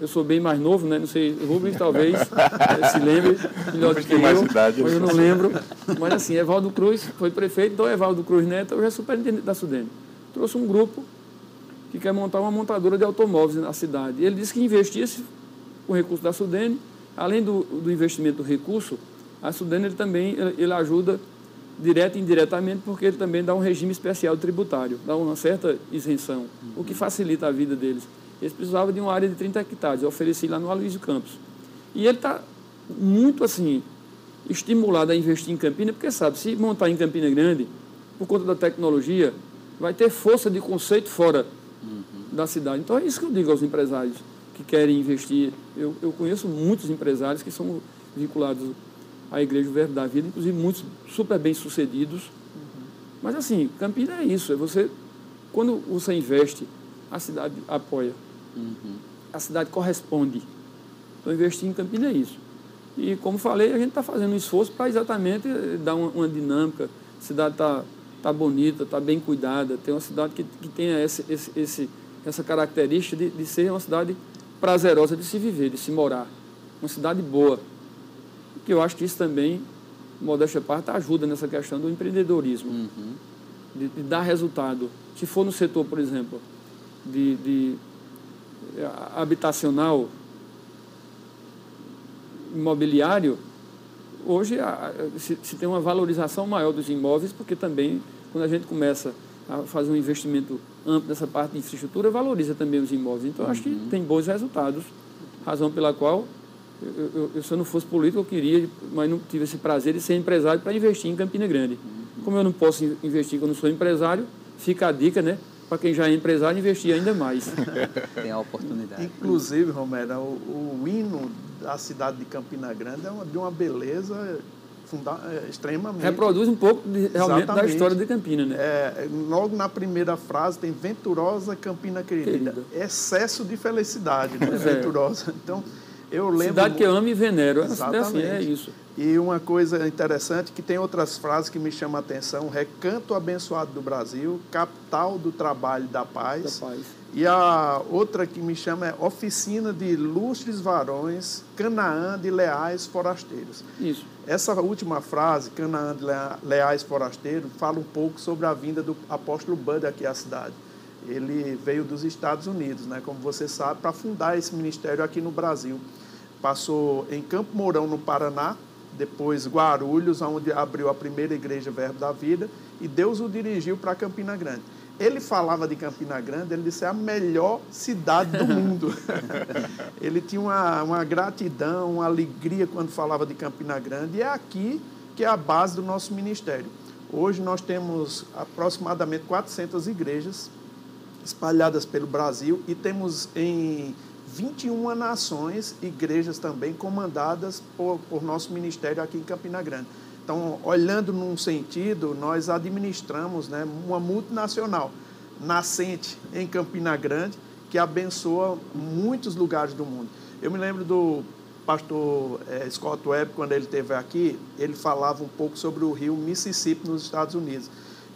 Eu sou bem mais novo, né? Não sei, Rubens talvez se lembre melhor do que eu, idade, mas eu não lembro. Mas assim, Evaldo Cruz foi prefeito, então Evaldo Cruz Neto hoje é superintendente da Sudene. Trouxe um grupo que quer montar uma montadora de automóveis na cidade. Ele disse que investia com recurso da Sudene além do, do investimento do recurso, a Sudene ele também ele ajuda direto e indiretamente porque ele também dá um regime especial tributário, dá uma certa isenção, uhum. o que facilita a vida deles. Eles precisavam de uma área de 30 hectares, eu ofereci lá no Aloysio Campos. E ele está muito assim, estimulado a investir em Campina, porque sabe, se montar em Campina Grande, por conta da tecnologia, vai ter força de conceito fora uhum. da cidade. Então é isso que eu digo aos empresários que querem investir. Eu, eu conheço muitos empresários que são vinculados à Igreja Verbo da Vida, inclusive muitos super bem sucedidos. Uhum. Mas assim, Campina é isso, é você, quando você investe, a cidade apoia. Uhum. A cidade corresponde. Então investir em Campina é isso. E como falei, a gente está fazendo um esforço para exatamente dar uma, uma dinâmica. A cidade está tá bonita, está bem cuidada, tem uma cidade que, que tenha esse, esse, esse, essa característica de, de ser uma cidade prazerosa de se viver, de se morar. Uma cidade boa. Que eu acho que isso também, modéstia à parte, ajuda nessa questão do empreendedorismo. Uhum. De, de, dar resultado. Se for no setor, por exemplo, de, de eh, habitacional, imobiliário, hoje se, tem uma valorização maior dos imóveis, porque também, quando a gente começa a fazer um investimento amplo nessa parte de infraestrutura, valoriza também os imóveis. Então, uhum. acho que uhum. tem bons resultados, razão pela qual, eu, eu, eu, se eu não fosse político, eu queria, mas não tive esse prazer de ser empresário para investir em Campina Grande. Uhum. Como eu não posso investir quando sou empresário, fica a dica, né? Para quem já é empresário, investir ainda mais. tem a oportunidade. Inclusive, Romero, o, o hino da cidade de Campina Grande é uma, de uma beleza funda é, extremamente. Reproduz um pouco de, realmente Exatamente. da história de Campina, né? É, logo na primeira frase tem venturosa Campina querida. querida. Excesso de felicidade, né? venturosa. Então, eu lembro. Cidade que eu amo e venero. Exatamente. Assim, é isso. E uma coisa interessante que tem outras frases que me chamam a atenção: recanto abençoado do Brasil, capital do trabalho da paz. Da paz e a outra que me chama é Oficina de Ilustres Varões, Canaã de Leais Forasteiros. Isso. Essa última frase, Canaã de Leais Forasteiros, fala um pouco sobre a vinda do apóstolo Bud aqui à cidade. Ele veio dos Estados Unidos, né, como você sabe, para fundar esse ministério aqui no Brasil. Passou em Campo Mourão, no Paraná, depois Guarulhos, onde abriu a primeira igreja Verbo da Vida, e Deus o dirigiu para Campina Grande ele falava de Campina Grande, ele disse é a melhor cidade do mundo. ele tinha uma, uma gratidão, uma alegria quando falava de Campina Grande, e é aqui que é a base do nosso ministério. Hoje nós temos aproximadamente 400 igrejas espalhadas pelo Brasil e temos em 21 nações igrejas também comandadas por, por nosso ministério aqui em Campina Grande. Então, olhando num sentido, nós administramos né, uma multinacional nascente em Campina Grande que abençoa muitos lugares do mundo. Eu me lembro do pastor é, Scott Webb, quando ele esteve aqui, ele falava um pouco sobre o rio Mississippi nos Estados Unidos,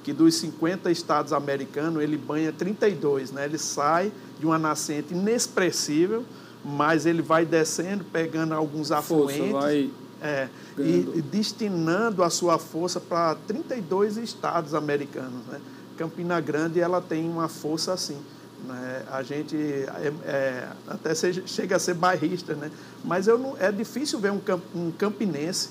que dos 50 estados americanos, ele banha 32, né? Ele sai de uma nascente inexpressível, mas ele vai descendo, pegando alguns afluentes. Vai é, e, e destinando a sua força para 32 estados americanos. Né? Campina Grande ela tem uma força assim. Né? A gente é, é, até chega a ser bairrista, né? mas eu não, é difícil ver um, um campinense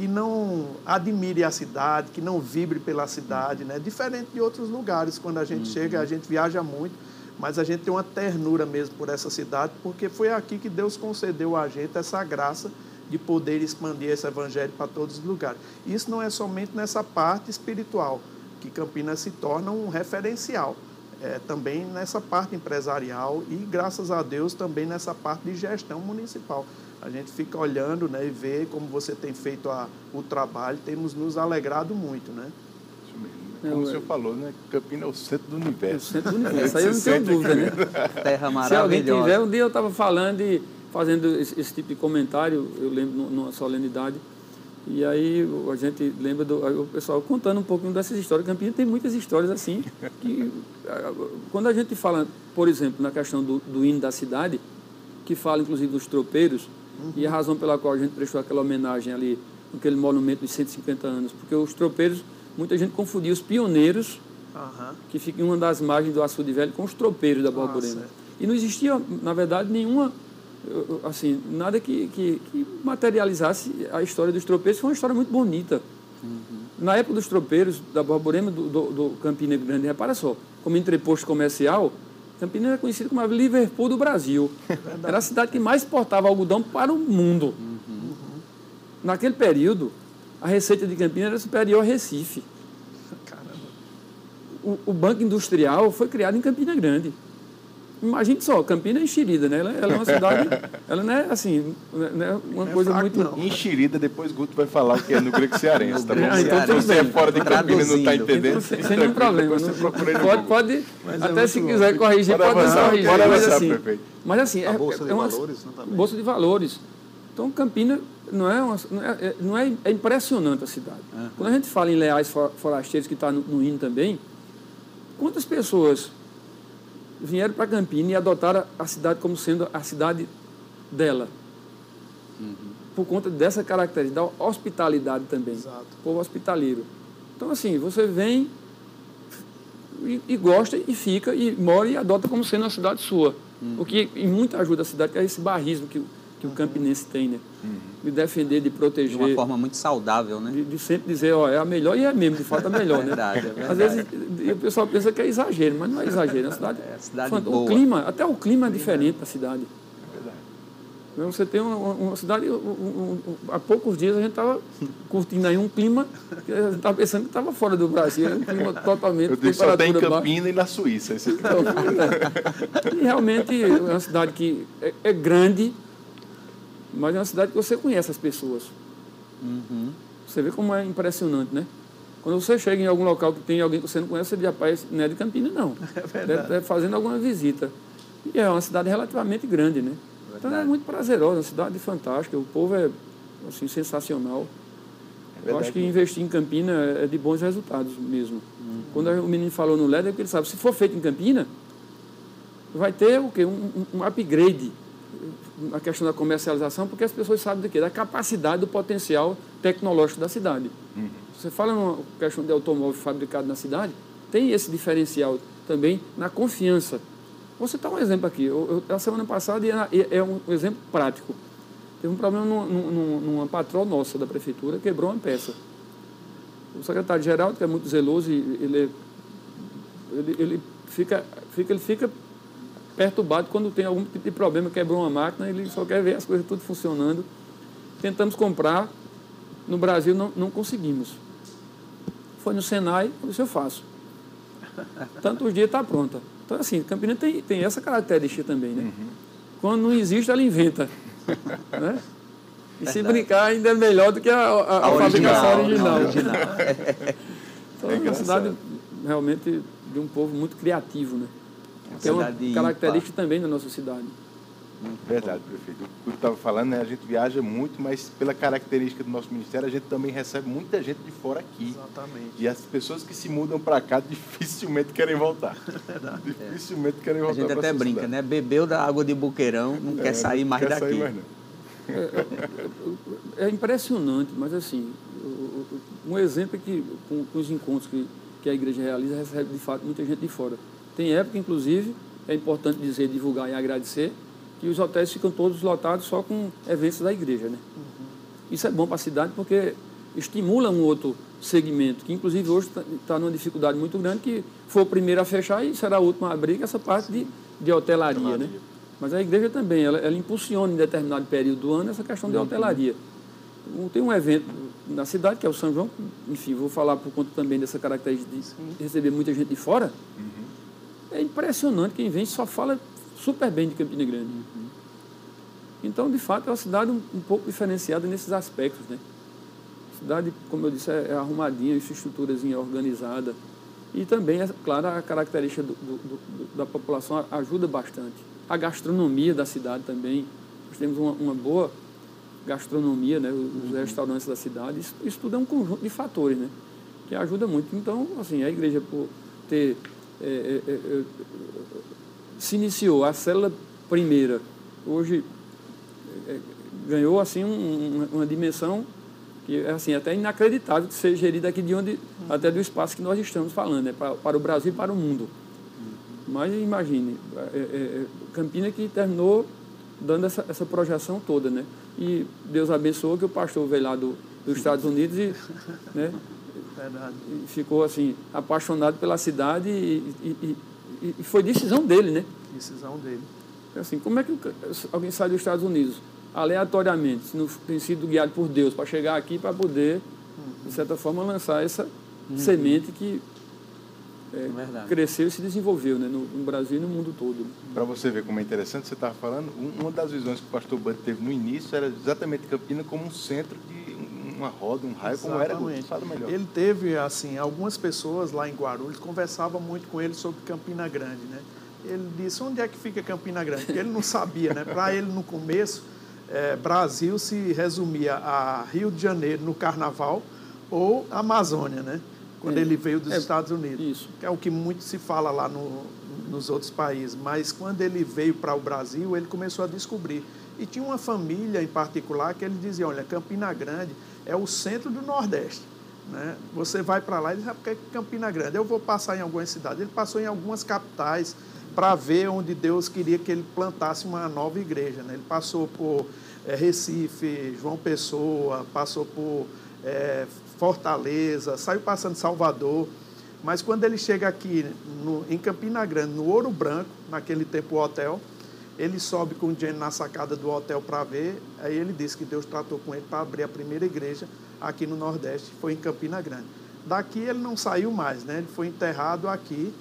que não admire a cidade, que não vibre pela cidade, né? Diferente de outros lugares, quando a gente uhum. chega, a gente viaja muito, mas a gente tem uma ternura mesmo por essa cidade, porque foi aqui que Deus concedeu a gente essa graça de poder expandir esse evangelho para todos os lugares. Isso não é somente nessa parte espiritual, que Campinas se torna um referencial, é, também nessa parte empresarial e, graças a Deus, também nessa parte de gestão municipal. A gente fica olhando né, e vê como você tem feito a, o trabalho, temos nos alegrado muito, né? Isso mesmo. Como o senhor falou, né? Campinas é o centro do universo. É o centro do universo, aí eu não tenho dúvida, né? Terra maravilhosa. Se alguém tiver, um dia eu estava falando e fazendo esse, esse, tipo de comentário, eu lembro numa solenidade, e aí a gente lembra do o pessoal contando um pouquinho dessas histórias. Campinas tem muitas histórias assim, que quando a gente fala, por exemplo, na questão do, do hino da cidade, que fala inclusive dos tropeiros, Uhum. E a razão pela qual a gente prestou aquela homenagem ali, aquele monumento de 150 anos, porque os tropeiros, muita gente confundia os pioneiros, uhum. que ficam em uma das margens do açude velho, com os tropeiros da Borborema. e não existia, na verdade, nenhuma, assim, nada que, que, que, materializasse a história dos tropeiros. Foi uma história muito bonita. Uhum. Na época dos tropeiros da Borborema, do, do, do Campina Grande, repara só, como entreposto comercial, Campinas era conhecida como a Liverpool do Brasil. É era a cidade que mais exportava algodão para o mundo. Uhum. Naquele período, a receita de Campinas era superior a Recife. O, o, Banco Industrial foi criado em Campina Grande. Imagine só, Campinas é enxerida, né? Ela, ela, é uma cidade, ela não é assim, não é uma é coisa muito... Não. Enxerida, depois Guto vai falar o que é no grego cearense, tá bom? Ah, então tudo bem. é fora de Campinas não está entendendo. Então, sem, sem nenhum problema. Não, pode, pode é até se quiser corrigir, pode avançar, corrigir. Pode mas, assim, prefeito. mas assim, é, Bolsa de é uma, Valores, não, Bolsa de Valores. Então, Campinas não é, uma, não é, não é, é impressionante a cidade. Uhum. Quando a gente fala em leais forasteiros, que está no, no hino também, quantas pessoas vieram para Campinas e adotaram a cidade como sendo a cidade dela. Uhum. Por conta dessa característica, da hospitalidade também. Exato. Povo hospitaleiro. Então, assim, você vem e, e, gosta e fica e mora e adota como sendo a cidade sua. Uhum. O que em muito ajuda a cidade, que é esse barrismo que que o campinense tem, né? Uhum. De defender, de proteger. De uma forma muito saudável, né? De, de sempre dizer, ó, é a melhor e é mesmo, de fato é melhor, né? verdade? É verdade. Às vezes o pessoal pensa que é exagero, mas não é exagero. É a cidade, é a cidade o clima, até o clima é diferente da cidade. É verdade. Então, você tem uma, uma cidade, um, um, um, há poucos dias a gente estava curtindo aí um clima que a gente estava pensando que estava fora do Brasil, um clima totalmente. Eu disse só tem em Campina e na Suíça. Esse então, é. E realmente é uma cidade que é, é grande, mas é uma cidade que você conhece as pessoas. Uhum. Você vê como é impressionante, né? Quando você chega em algum local que tem alguém que você não conhece, você diz, rapaz, não é de Campinas, não. É verdade. Deve, fazendo alguma visita. E é uma cidade relativamente grande, né? Então é muito prazerosa, uma cidade fantástica, o povo é assim, sensacional. É eu acho que investir em Campina é de bons resultados mesmo. Uhum. Quando o menino falou no LED, é porque ele sabe, se for feito em Campina, vai ter o quê? Um, um upgrade a questão da comercialização, porque as pessoas sabem do quê? Da capacidade, do potencial tecnológico da cidade. Uhum. Você fala numa questão de automóvel fabricado na cidade, tem esse diferencial também na confiança. Vou citar um exemplo aqui. Eu, eu, a semana passada, e é um exemplo prático. Teve um problema numa, numa, numa patrol nossa da prefeitura, quebrou uma peça. O secretário-geral, que é muito zeloso, ele, ele, ele, fica, fica, ele fica perturbado quando tem algum tipo de problema, quebrou uma máquina, ele só quer ver as coisas tudo funcionando. Tentamos comprar, no Brasil não, não conseguimos. Foi no Senai, eu disse, eu faço. Tantos dias está pronta. Então, assim, Campinas tem, tem essa característica também, né? Uhum. Quando não existe, ela inventa. né? E se brincar, ainda é melhor do que a, a, a, a fabricação original. original. então, é uma cidade realmente de um povo muito criativo, né? Tem uma característica também da nossa cidade. Verdade, prefeito. O que eu estava falando, né, a gente viaja muito, mas pela característica do nosso ministério, a gente também recebe muita gente de fora aqui. Exatamente. E as pessoas que se mudam para cá dificilmente querem voltar. Verdade. Dificilmente querem voltar. A gente até brinca, cidade. né? Bebeu da água de Buqueirão, não é, quer sair mais quer daqui. Sair mais, não. É, é, é, impressionante, mas assim, um exemplo é que com, com os encontros que, que a igreja realiza, recebe de fato muita gente de fora. Tem época, inclusive, é importante dizer, divulgar e agradecer, que os hotéis ficam todos lotados só com eventos da igreja. Né? Uhum. Isso é bom para a cidade porque estimula um outro segmento, que inclusive hoje está tá numa dificuldade muito grande, que foi o primeiro a fechar e será o último a abrir, que é essa parte de, de hotelaria. hotelaria. Né? Mas a igreja também, ela, ela, impulsiona em determinado período do ano essa questão de hotelaria. Tem um evento na cidade, que é o São João, enfim, vou falar por conta também dessa característica de receber muita gente de fora. Uhum. É impressionante, quem vem só fala super bem de Campina Grande. Uhum. Então, de fato, é uma cidade um, um, pouco diferenciada nesses aspectos. Né? A cidade, como eu disse, é, é arrumadinha, infraestruturazinha organizada. E também, é, claro, a característica do, do, do, da população ajuda bastante. A gastronomia da cidade também. Nós temos uma, uma boa gastronomia, né? os uhum. restaurantes da cidade. Isso, isso, tudo é um conjunto de fatores né? que ajuda muito. Então, assim, a igreja, por ter. É, é, é, é se iniciou a célula primeira, hoje é, ganhou assim um, uma dimensão que é assim, até inacreditável de ser gerida aqui de onde, até do espaço que nós estamos falando, né? para, para o Brasil e para o mundo. Mas imagine, Campina que terminou dando essa, essa projeção toda, né? E Deus abençoou que o pastor veio lá do, dos Estados Unidos e, né, e ficou assim, apaixonado pela cidade e, e, e, e foi decisão dele, né? Decisão dele. Assim, como é que alguém sai dos Estados Unidos aleatoriamente, se não tem sido guiado por Deus para chegar aqui para poder, uhum. de certa forma, lançar essa uhum. semente que é, é cresceu e se desenvolveu né, no, no, Brasil e no mundo todo. Para você ver como é interessante, você estava falando, uma das visões que o pastor Band teve no início era exatamente Campina como um centro de uma roda, um raio, como era Fala melhor. Ele teve, assim, algumas pessoas lá em Guarulhos conversavam muito com ele sobre Campina Grande, né? Ele disse, onde é que fica Campina Grande? Porque ele não sabia, né? Para ele, no começo, é, Brasil se resumia a Rio de Janeiro no Carnaval ou Amazônia, né? quando é. ele veio dos é, Estados Unidos. Isso. Que é o que muito se fala lá no, nos outros países. Mas quando ele veio para o Brasil, ele começou a descobrir. E tinha uma família em particular que ele dizia, olha, Campina Grande é o centro do Nordeste. Né? Você vai para lá e diz, ah, porque é Campina Grande? Eu vou passar em algumas cidades. Ele passou em algumas capitais para ver onde Deus queria que ele plantasse uma nova igreja. Né? Ele passou por é, Recife, João Pessoa, passou por é, Fortaleza, saiu passando Salvador. Mas quando ele chega aqui no, em Campina Grande, no Ouro Branco, naquele tempo o hotel, ele sobe com o dinheiro na sacada do hotel para ver. Aí ele disse que Deus tratou com ele para abrir a primeira igreja aqui no Nordeste, foi em Campina Grande. Daqui ele não saiu mais, né? Ele foi enterrado aqui,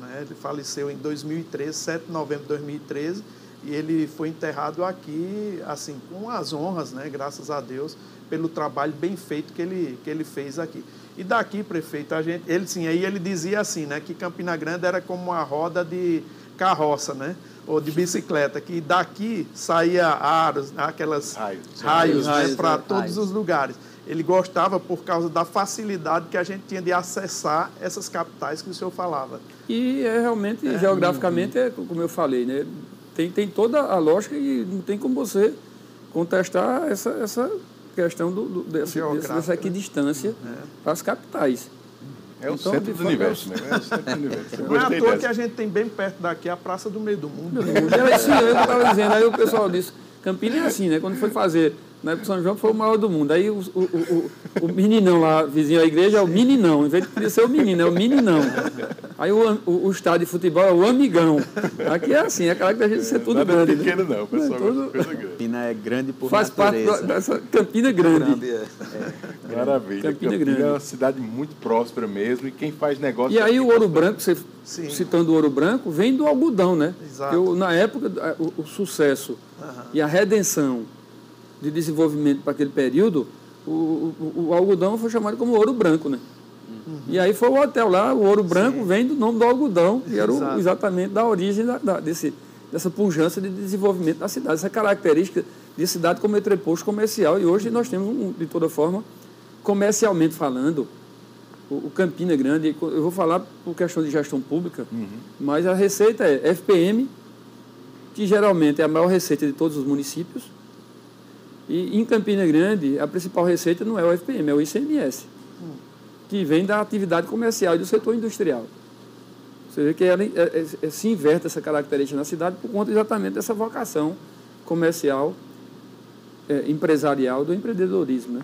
né? ele faleceu em 2013, 7 de novembro de 2013, e ele foi enterrado aqui, assim, com as honras, né? Graças a Deus pelo trabalho bem feito que ele, que ele fez aqui. E daqui, prefeito, a gente, ele sim, aí ele dizia assim, né, que Campina Grande era como uma roda de carroça, né? Ou de bicicleta, que daqui saía aros, aquelas raios, raios, raios né, para é, todos raios. os lugares. Ele gostava por causa da facilidade que a gente tinha de acessar essas capitais que o senhor falava. E é, realmente, é, geograficamente, é, como eu falei, né? Tem, tem toda a lógica e não tem como você contestar essa, essa questão do, do desse, dessa equidistância né? para as capitais. É o então, centro do universo, né? É o centro do universo. Não é à toa que a gente tem bem perto daqui a Praça do Meio do Mundo. É assim, eu estava dizendo, aí o pessoal disse, Campinas é assim, né? Quando foi fazer na época São João foi o maior do mundo. Aí o, o, o, o meninão lá, vizinho da igreja, é o meninão. Em vez de ser o menino, é o meninão. Aí o, o, o estádio de futebol é o amigão. Aqui é assim, é aquela que a gente ser tudo grande. Não é pequeno, né? não. O pessoal é tudo... coisa grande. Campina é grande por Faz natureza. parte dessa Campina grande. grande é. É. Maravilha. Campina, Campina grande. é uma cidade muito próspera mesmo e quem faz negócio... E aí o ouro branco, você Sim. citando o ouro branco, vem do algodão, né? Exato. Eu, na época, o, o sucesso uhum. e a redenção de desenvolvimento para aquele período, o, o, o, algodão foi chamado como ouro branco, né? Uhum. E aí foi o hotel lá, o ouro branco Sim. vem do nome do algodão, que era o, exatamente da origem da, da, desse, dessa pujança de desenvolvimento da cidade, essa característica de cidade como entreposto comercial. E hoje nós temos, um, de toda forma, comercialmente falando, o, Campina Grande, eu vou falar por questão de gestão pública, uhum. mas a receita é FPM, que geralmente é a maior receita de todos os municípios, e em Campina Grande, a principal receita não é o FPM, é o ICMS, hum. que vem da atividade comercial e do setor industrial. Você vê que ela, é, é, é, se inverte essa característica na cidade por conta exatamente dessa vocação comercial, é, empresarial do empreendedorismo. Né?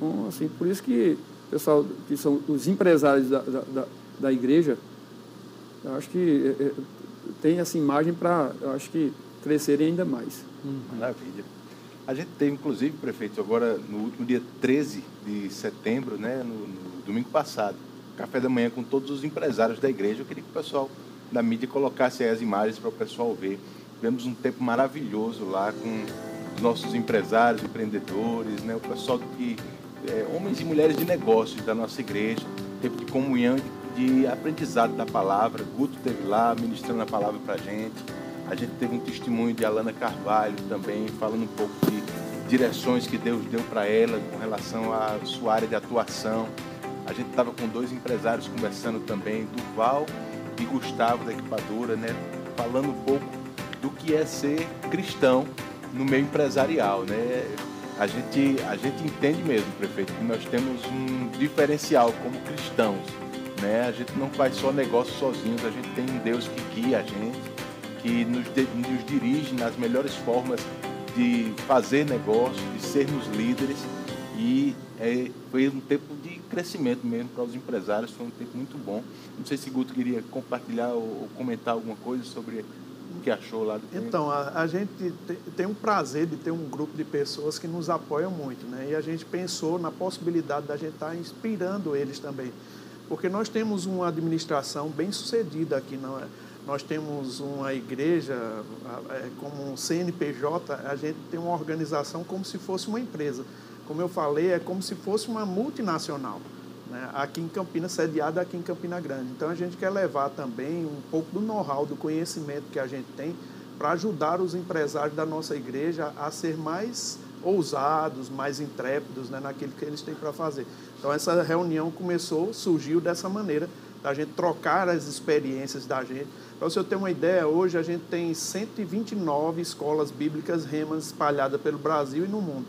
Uhum. Então, assim, por isso que o pessoal que são os empresários da, da, da igreja, eu acho que é, é tem essa imagem para, eu acho que, crescerem ainda mais. Uhum. Maravilha. A gente teve, inclusive, prefeito, agora no último dia 13 de setembro, né, no, no domingo passado, café da manhã com todos os empresários da igreja. Eu queria que o pessoal da mídia colocasse as imagens para o pessoal ver. Tivemos um tempo maravilhoso lá com os nossos empresários, empreendedores, né, o pessoal que é, homens e mulheres de negócios da nossa igreja, tempo de comunhão, de, de aprendizado da palavra. Guto esteve lá ministrando a palavra para a gente. A gente teve um testemunho de Alana Carvalho também, falando um pouco de direções que Deus deu para ela com relação à sua área de atuação. A gente estava com dois empresários conversando também, Duval e Gustavo da equipadora, né? Falando um pouco do que é ser cristão no meio empresarial, né? A gente, a gente entende mesmo, prefeito, que nós temos um diferencial como cristãos, né? A gente não faz só negócio sozinhos, a gente tem um Deus que guia a gente que nos, nos dirige nas melhores formas de fazer negócio, de sermos líderes. E é, foi um tempo de crescimento mesmo para os empresários, foi um tempo muito bom. Não sei se Guto queria compartilhar ou, ou comentar alguma coisa sobre que achou lá tempo. Então, a, a gente tem, tem um prazer de ter um grupo de pessoas que nos apoiam muito, né? E a gente pensou na possibilidade da gente estar tá inspirando eles também. Porque nós temos uma administração bem sucedida aqui, não é? Nós temos uma igreja, é, como um CNPJ, a gente tem uma organização como se fosse uma empresa. Como eu falei, é como se fosse uma multinacional, né? aqui em Campinas, sediada aqui em Campina Grande. Então a gente quer levar também um pouco do know-how, do conhecimento que a gente tem para ajudar os empresários da nossa igreja a ser mais ousados, mais intrépidos né, naquilo que eles têm para fazer. Então essa reunião começou, surgiu dessa maneira, da gente trocar as experiências da gente, para você ter uma ideia, hoje a gente tem 129 escolas bíblicas remas espalhadas pelo Brasil e no mundo.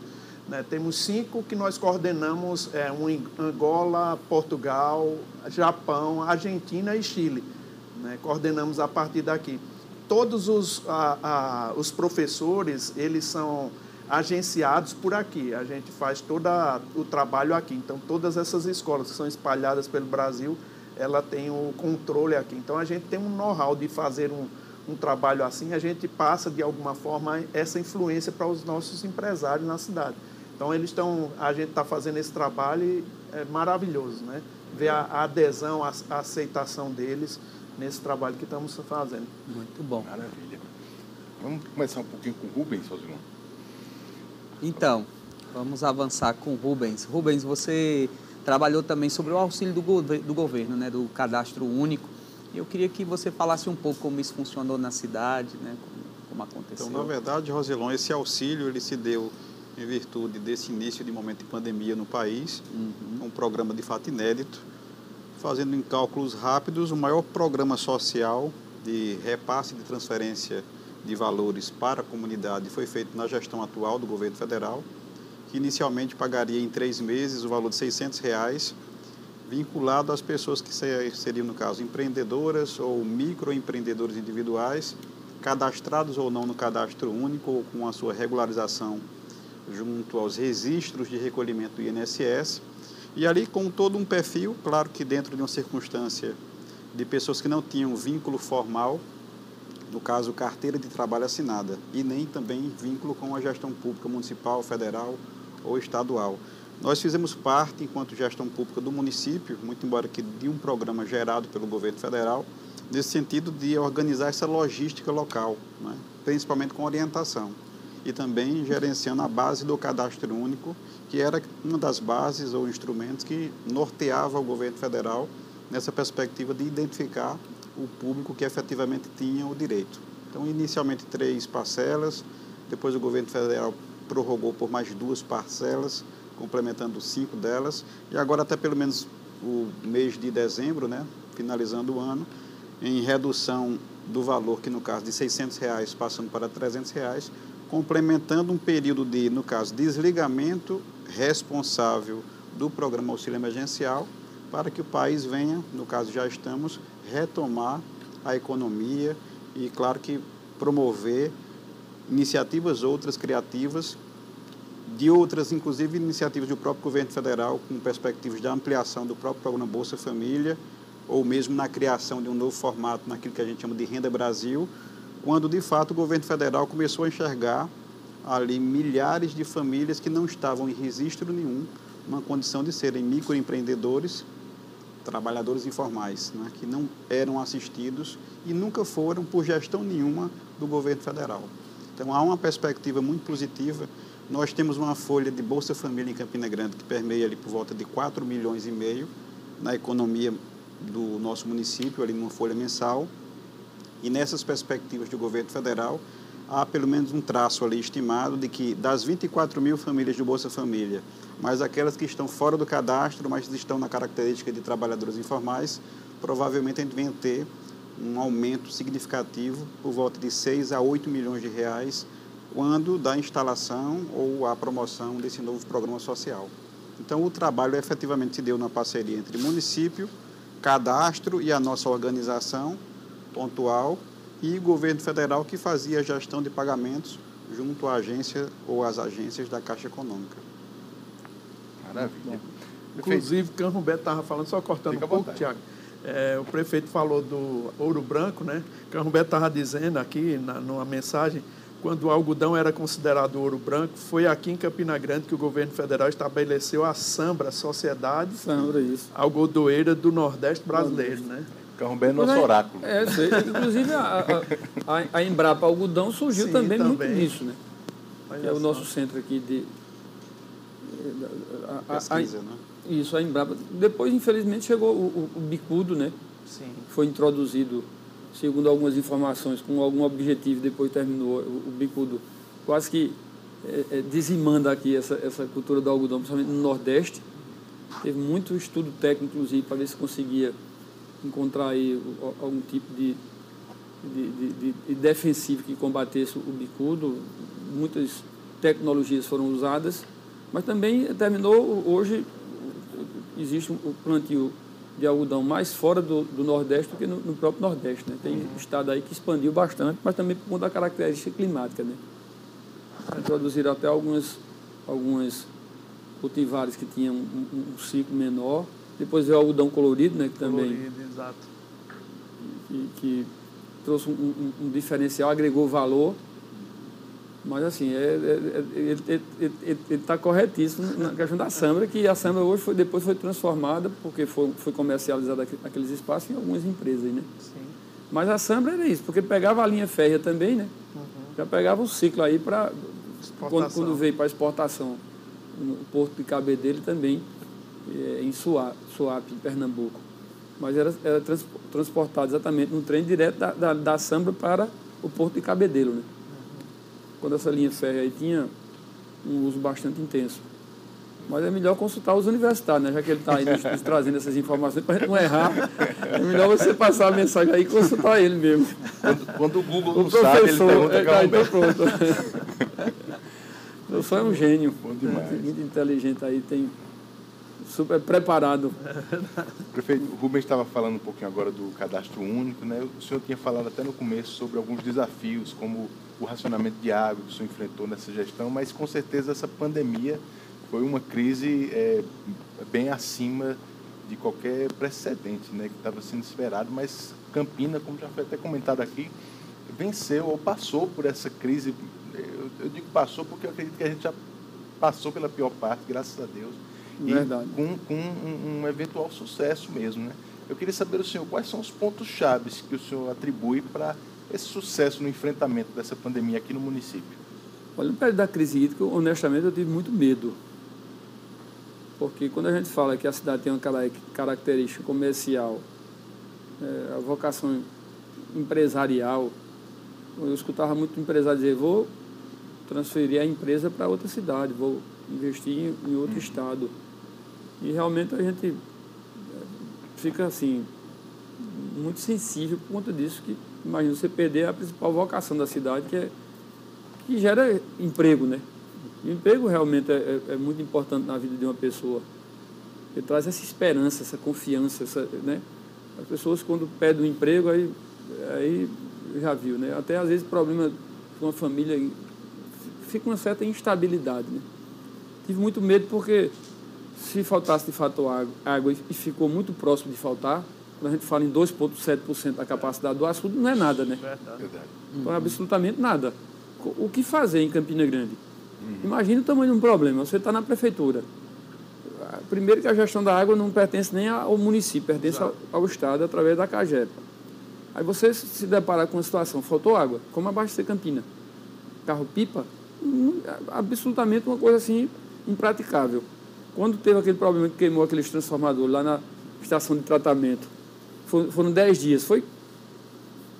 Né? Temos cinco que nós coordenamos, é, um em Angola, Portugal, Japão, Argentina e Chile. Né? Coordenamos a partir daqui. Todos os, a, a, os professores, eles são agenciados por aqui. A gente faz todo o trabalho aqui. Então, todas essas escolas que são espalhadas pelo Brasil, ela tem o controle aqui. Então a gente tem um know-how de fazer um, um trabalho assim, a gente passa de alguma forma essa influência para os nossos empresários na cidade. Então eles estão, a gente está fazendo esse trabalho e é maravilhoso, né? Ver a, a adesão, a, a, aceitação deles nesse trabalho que estamos fazendo. Muito bom. Maravilha. Vamos começar um pouquinho com o Rubens, Rosilon. Então, vamos avançar com o Rubens. Rubens, você trabalhou também sobre o auxílio do, do governo, né, do cadastro único. Eu queria que você falasse um pouco como isso funcionou na cidade, né, como, como aconteceu. Então, na verdade, Roselon, esse auxílio ele se deu em virtude desse início de momento de pandemia no país, uhum. um programa de fato inédito, fazendo em cálculos rápidos o maior programa social de repasse de transferência de valores para a comunidade foi feito na gestão atual do governo federal que inicialmente pagaria em três meses o valor de 600 reais, vinculado às pessoas que seriam, no caso, empreendedoras ou microempreendedores individuais, cadastrados ou não no cadastro único ou com a sua regularização junto aos registros de recolhimento do INSS. E ali com todo um perfil, claro que dentro de uma circunstância de pessoas que não tinham vínculo formal, no caso carteira de trabalho assinada, e nem também vínculo com a gestão pública municipal, federal ou estadual. Nós fizemos parte, enquanto gestão pública do município, muito embora que de um programa gerado pelo governo federal, nesse sentido de organizar essa logística local, né? principalmente com orientação. E também gerenciando a base do cadastro único, que era uma das bases ou instrumentos que norteava o governo federal nessa perspectiva de identificar o público que efetivamente tinha o direito. Então, inicialmente três parcelas, depois o governo federal prorrogou por mais duas parcelas, complementando cinco delas, e agora até pelo menos o mês de dezembro, né, finalizando o ano, em redução do valor, que no caso de 600 reais passando para 300 reais, complementando um período de, no caso, desligamento responsável do programa auxílio emergencial, para que o país venha, no caso já estamos, retomar a economia e, claro que, promover iniciativas outras criativas, de outras, inclusive iniciativas do próprio governo federal, com perspectivas de ampliação do próprio programa Bolsa Família, ou mesmo na criação de um novo formato naquilo que a gente chama de Renda Brasil, quando de fato o governo federal começou a enxergar ali milhares de famílias que não estavam em registro nenhum, uma condição de serem microempreendedores, trabalhadores informais, né, que não eram assistidos e nunca foram por gestão nenhuma do governo federal. Então há uma perspectiva muito positiva. Nós temos uma folha de Bolsa Família em Campina Grande que permeia ali por volta de 4 milhões e meio na economia do nosso município, ali numa folha mensal. E nessas perspectivas do governo federal, há pelo menos um traço ali estimado de que das 24 mil famílias do Bolsa Família, mais aquelas que estão fora do cadastro, mas estão na característica de trabalhadores informais, provavelmente a gente vem ter um aumento significativo por volta de 6 a 8 milhões de reais quando da instalação ou a promoção desse novo programa social. Então, o trabalho efetivamente se deu na parceria entre município, cadastro e a nossa organização pontual e governo federal que fazia a gestão de pagamentos junto à agência ou às agências da Caixa Econômica. Maravilha. Inclusive, Campo Beto estava falando, só cortando Fica um pouco, Tiago. É, o prefeito falou do ouro branco, né? Campo Beto estava dizendo aqui, na, numa mensagem, quando o algodão era considerado ouro branco, foi aqui em Campina Grande que o governo federal estabeleceu a Sambra, Sociedade Sambra, isso. Algodoeira do Nordeste Brasileiro, né? Carrumbé é nosso oráculo. É, sei. inclusive a, a, a, Embrapa Algodão surgiu Sim, também, também, muito nisso, né? que é o nosso centro aqui de... A, Pesquisa, né? Isso, a Embrapa. Depois, infelizmente, chegou o, o, o bicudo, né? Sim. Foi introduzido segundo algumas informações, com algum objetivo, depois terminou o, o bicudo, quase que é, é, dizimando aqui essa, essa cultura do algodão, principalmente no Nordeste. Teve muito estudo técnico, inclusive, para ver se conseguia encontrar aí algum tipo de, de, de, de defensivo que combatesse o bicudo. Muitas tecnologias foram usadas, mas também terminou hoje existe o plantio de algodão mais fora do, do Nordeste do que no, no, próprio Nordeste. Né? Tem uhum. estado aí que expandiu bastante, mas também por conta da característica climática. Né? Introduziram até algumas, algumas cultivares que tinham um, um, um ciclo menor. Depois veio o algodão colorido, né? que também. Colorido, exato. Que, que trouxe um, um diferencial, agregou valor mas assim, é, é, é, ele está corretíssimo na questão da Sambra, que a Sambra hoje foi, depois foi transformada, porque foi, foi comercializada aqueles espaços em algumas empresas, né? Sim. Mas a Sambra era isso, porque pegava a linha férrea também, né? Uhum. Já pegava o ciclo aí para. Quando, quando veio para exportação no Porto de Cabedelo também, em Suape, Suape, em Pernambuco. Mas era, era trans, transportado exatamente no trem direto da, da, da Sambra para o Porto de Cabedelo, né? quando essa linha férrea aí tinha um uso bastante intenso. Mas é melhor consultar os universitários, né? já que ele está aí nos, nos, trazendo essas informações para a gente não errar. É melhor você passar a mensagem aí e consultar ele mesmo. Quando, quando o Google o não sabe, ele pergunta é, tá, então pronto. O professor é um gênio. Bom demais. Muito inteligente aí, tem super preparado. Prefeito, o Rubens estava falando um pouquinho agora do cadastro único, né? O senhor tinha falado até no começo sobre alguns desafios, como o racionamento de água que o senhor enfrentou nessa gestão, mas com certeza essa pandemia foi uma crise é, bem acima de qualquer precedente, né? Que estava sendo esperado, mas Campina, como já foi até comentado aqui, venceu ou passou por essa crise. Eu, eu digo passou porque eu acredito que a gente já passou pela pior parte, graças a Deus Verdade. com, com um, um, eventual sucesso mesmo. Né? Eu queria saber do senhor quais são os pontos chaves que o senhor atribui para esse sucesso no enfrentamento dessa pandemia aqui no município. Olha, no período da crise hídrica, honestamente, eu tive muito medo. Porque quando a gente fala que a cidade tem uma característica comercial, é, a vocação empresarial, eu escutava muito empresário dizer, vou transferir a empresa para outra cidade, vou investir em outro uhum. estado. E realmente a gente eh, fica assim, muito sensível por conta disso, que imagina você perder a principal vocação da cidade, que, é, que gera emprego, né? O emprego realmente é, é, é muito importante na vida de uma pessoa. Ele traz essa esperança, essa confiança, essa, né? As pessoas quando pedem um emprego, aí, aí já viu, né? Até às vezes problema com uma família fica uma certa instabilidade, né? Tive muito medo porque se faltasse de fato água, água e ficou muito próximo de faltar, quando a gente fala em 2,7% da capacidade do açude, não é nada, né? Verdade. Então, absolutamente nada. O que fazer em Campina Grande? Uhum. Imagina o tamanho de um problema. Você está na prefeitura. Primeiro que a gestão da água não pertence nem ao município, pertence ao, ao, Estado através da CAGEPA. Aí você se deparar com uma situação, faltou água, como abastecer Campina? Carro-pipa? Absolutamente uma coisa assim impraticável. Quando teve aquele problema que queimou aqueles transformadores lá na estação de tratamento, foram 10 dias, foi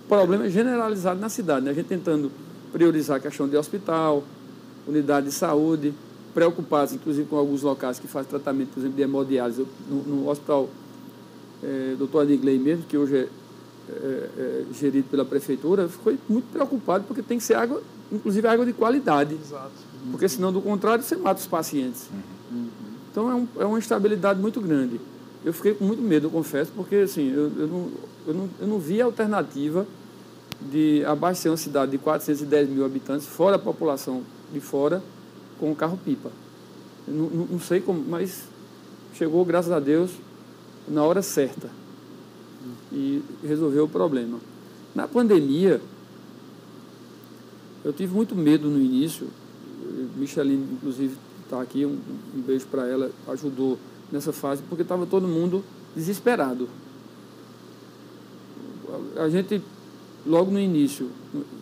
problema generalizado na cidade, né? a gente tentando priorizar a questão de hospital, unidade de saúde, preocupados, inclusive, com alguns locais que fazem tratamento, por exemplo, de hemodiálise. No, no hospital é, Dr. Adigley mesmo, que hoje é, é, é, gerido pela prefeitura, foi muito preocupado porque tem que ser água, inclusive água de qualidade. Exato. Porque senão, do contrário, você mata os pacientes. Uhum. Então é, um, é uma instabilidade muito grande. Eu fiquei com muito medo, eu confesso, porque assim, eu, eu, não, eu, não, eu não vi alternativa de abastecer uma cidade de 410 mil habitantes, fora a população de fora, com o carro-pipa. Não, não, sei como, mas chegou, graças a Deus, na hora certa e resolveu o problema. Na pandemia, eu tive muito medo no início. Micheline, inclusive, está aqui, um, um beijo para ela, ajudou nessa fase, porque estava todo mundo desesperado. A gente, logo no início,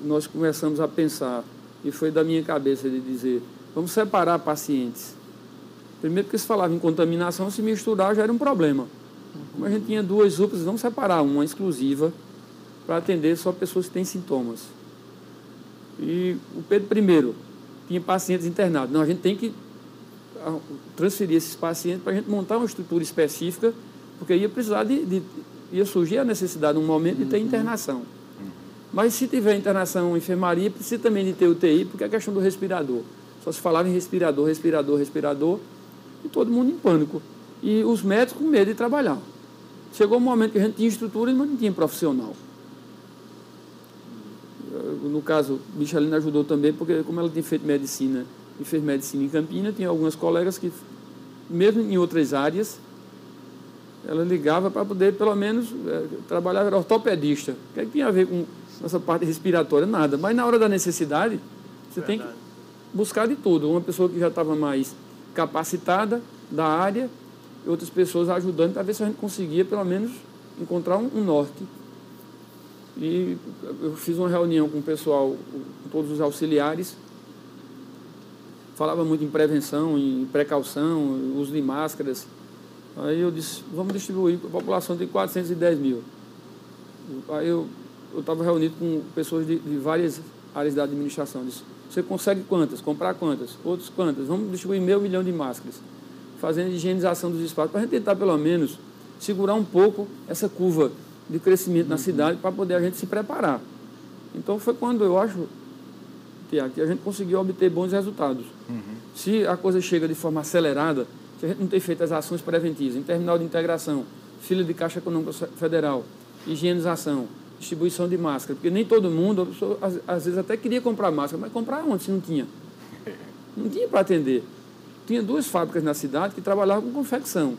nós começamos a pensar, e foi da minha cabeça de dizer, vamos separar pacientes. Primeiro porque se falava em contaminação, se misturar já era um problema. Como a gente tinha duas UPAs, vamos separar uma exclusiva para atender só pessoas que têm sintomas. E o Pedro I tinha pacientes internados. Não, a gente tem que transferir esses pacientes para a gente montar uma estrutura específica, porque ia precisar de, de ia surgir a necessidade, num momento, de ter uhum. internação. Mas se tiver internação em enfermaria, precisa também de ter UTI, porque é a questão do respirador. Só se falava em respirador, respirador, respirador, e todo mundo em pânico. E os médicos com medo de trabalhar. Chegou um momento que a gente tinha estrutura, mas não tinha profissional. No caso, Michelina ajudou também, porque como ela tinha feito medicina e fez medicina em Campina, tinha algumas colegas que, mesmo em outras áreas, ela ligava para poder, pelo menos, é, trabalhar, era ortopedista. O que, é que tinha a ver com essa parte respiratória? Nada. Mas na hora da necessidade, você Verdade. tem que buscar de tudo. Uma pessoa que já estava mais capacitada da área, e outras pessoas ajudando para ver se a gente conseguia, pelo menos, encontrar um, um norte. E eu fiz uma reunião com o pessoal, com todos os auxiliares, falava muito em prevenção, em precaução, uso de máscaras. Aí eu disse, vamos distribuir, a população tem 410 mil. Aí eu estava reunido com pessoas de, de, várias áreas da administração. Disse, você consegue quantas? Comprar quantas? Outros quantas? Vamos distribuir meio milhão de máscaras. Fazendo higienização dos espaços, para a gente tentar pelo menos segurar um pouco essa curva de crescimento uhum. na cidade para poder a gente se preparar. Então foi quando eu acho, Tiago, que a gente conseguiu obter bons resultados. Uhum. Se a coisa chega de forma acelerada, se a gente não tem feito as ações preventivas, em terminal de integração, fila de Caixa Econômica Federal, higienização, distribuição de máscara, porque nem todo mundo, pessoa, às, às, vezes até queria comprar máscara, mas comprar onde se não tinha? Não tinha para atender. Tinha duas fábricas na cidade que trabalhavam com confecção.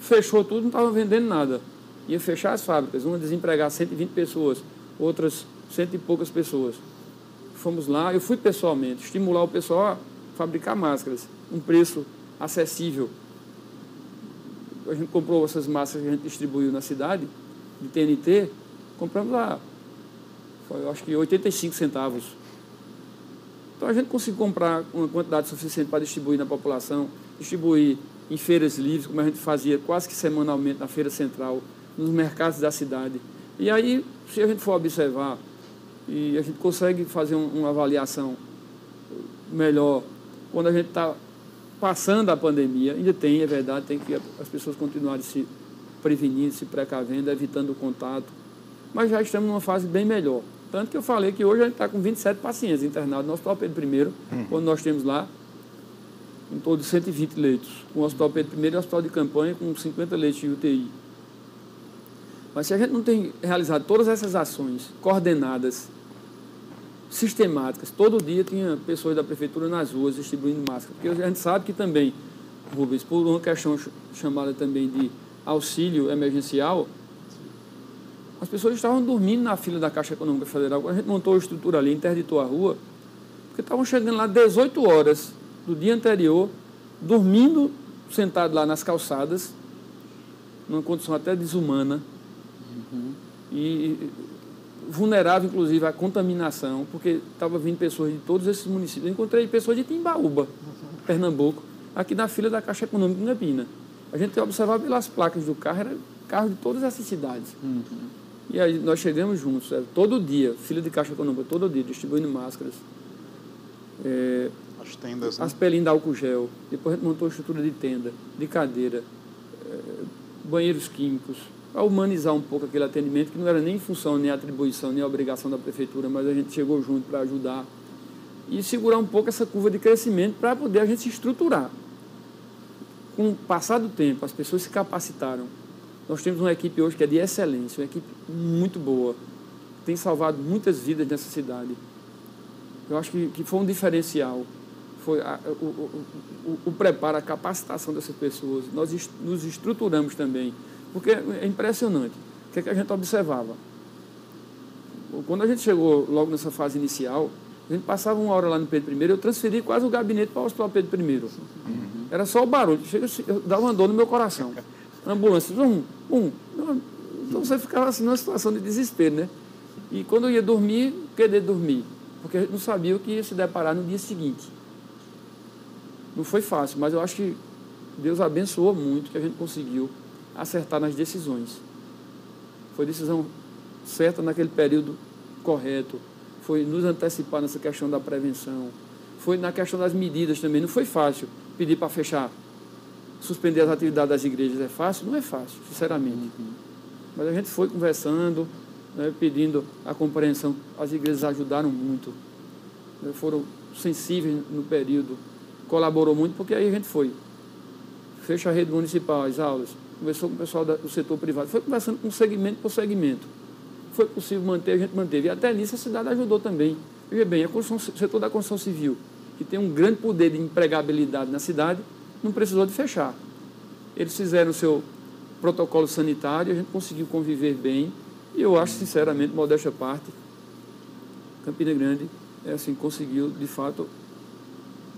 Fechou tudo, não estava vendendo nada. Ia fechar as fábricas, uma desempregar 120 pessoas, outras cento e poucas pessoas. Fomos lá, eu fui pessoalmente, estimular o pessoal a fabricar máscaras, um preço acessível. A gente comprou essas máscaras que a gente distribuiu na cidade, de TNT, compramos lá, foi, eu acho que 85 centavos. Então a gente conseguiu comprar uma quantidade suficiente para distribuir na população, distribuir em feiras livres, como a gente fazia quase que semanalmente na feira central, nos mercados da cidade. E aí, se a gente for observar, E a gente consegue fazer um, uma avaliação melhor quando a gente está passando a pandemia. Ainda tem, é verdade, tem que as pessoas continuarem se prevenindo, se precavendo, evitando o contato. Mas já estamos numa fase bem melhor. Tanto que eu falei que hoje a gente está com 27 pacientes internados no Hospital Pedro I, uhum. quando nós temos lá em todo 120 leitos. Com o Hospital Pedro I e o Hospital de Campanha com 50 leitos de UTI. Mas se a gente não tem realizado todas essas ações coordenadas, sistemáticas, todo dia tinha pessoas da prefeitura nas ruas distribuindo máscara. Porque a gente sabe que também, Rubens, por uma questão chamada também de auxílio emergencial, as pessoas estavam dormindo na fila da Caixa Econômica Federal. Quando a gente montou a estrutura ali, interditou a rua, porque estavam chegando lá 18 horas do dia anterior, dormindo sentado lá nas calçadas, numa condição até desumana, uhum. e vulnerável, inclusive, à contaminação, porque estava vindo pessoas de todos esses municípios. Eu encontrei pessoas de Timbaúba. Pernambuco, aqui na fila da Caixa Econômica de Campina. A gente observava pelas placas do carro, era carro de todas essas cidades. Uhum. E aí nós chegamos juntos, é, todo dia, fila de Caixa Econômica, todo dia, distribuindo máscaras. É, as tendas, né? As pelinhas de álcool gel. Depois a gente montou a estrutura de tenda, de cadeira, é, banheiros químicos, para humanizar um pouco aquele atendimento, que não era nem função, nem atribuição, nem obrigação da prefeitura, mas a gente chegou junto para ajudar e segurar um pouco essa curva de crescimento para poder a gente se estruturar. Com o passar do tempo, as pessoas se capacitaram. Nós temos uma equipe hoje que é de excelência, uma equipe muito boa, tem salvado muitas vidas nessa cidade. Eu acho que, que foi um diferencial foi a, o, o, o, o, preparo, a capacitação dessas pessoas. Nós est nos estruturamos também, porque é impressionante. O que, é que a gente observava? Quando a gente chegou logo nessa fase inicial, a gente passava uma hora lá no Pedro I, eu transferi quase o gabinete para o Hospital Pedro I. Uhum. Era só o barulho, chega, eu dava uma dor no meu coração. Ambulância, um, um. Então você ficava assim numa situação de desespero, né? E quando eu ia dormir, querer dormir, porque a gente não sabia o que ia se deparar no dia seguinte. Não foi fácil, mas eu acho que Deus abençoou muito que a gente conseguiu acertar nas decisões. Foi decisão certa naquele período correto. Foi nos antecipar nessa questão da prevenção. Foi na questão das medidas também. Não foi fácil pedir para fechar, suspender as atividades das igrejas. É fácil? Não é fácil, sinceramente. Mas a gente foi conversando, né, pedindo a compreensão. As igrejas ajudaram muito. Né, foram sensíveis no período colaborou muito, porque aí a gente foi. Fecha a rede municipal, as aulas, conversou com o pessoal do setor privado, foi conversando com segmento por segmento. Foi possível manter, a gente manteve. E até nisso a cidade ajudou também. Veja bem, o setor da construção civil, que tem um grande poder de empregabilidade na cidade, não precisou de fechar. Eles fizeram o seu protocolo sanitário, a gente conseguiu conviver bem. E eu acho, sinceramente, modéstia à parte, Campina Grande é assim, conseguiu, de fato,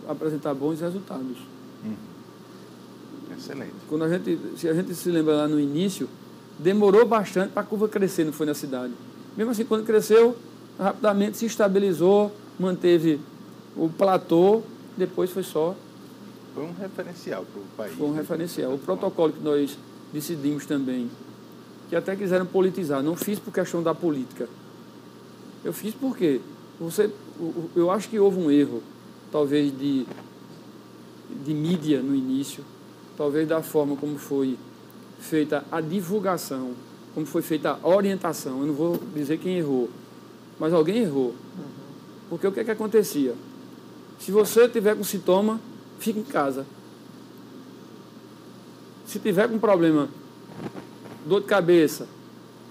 apresentar bons resultados. Uhum. Excelente. Quando a gente, se a gente se lembra lá no início, demorou bastante para a curva crescer, não foi na cidade. Mesmo assim, quando cresceu, rapidamente se estabilizou, manteve o platô, depois foi só. Foi um referencial para o país. Foi um referencial. O protocolo que nós decidimos também, que até quiseram politizar, não fiz por questão da política. Eu fiz porque você, eu acho que houve um erro talvez de, de mídia no início, talvez da forma como foi feita a divulgação, como foi feita a orientação. Eu não vou dizer quem errou, mas alguém errou. Porque o que é que acontecia? Se você tiver com sintoma, fique em casa. Se tiver com problema, dor de cabeça,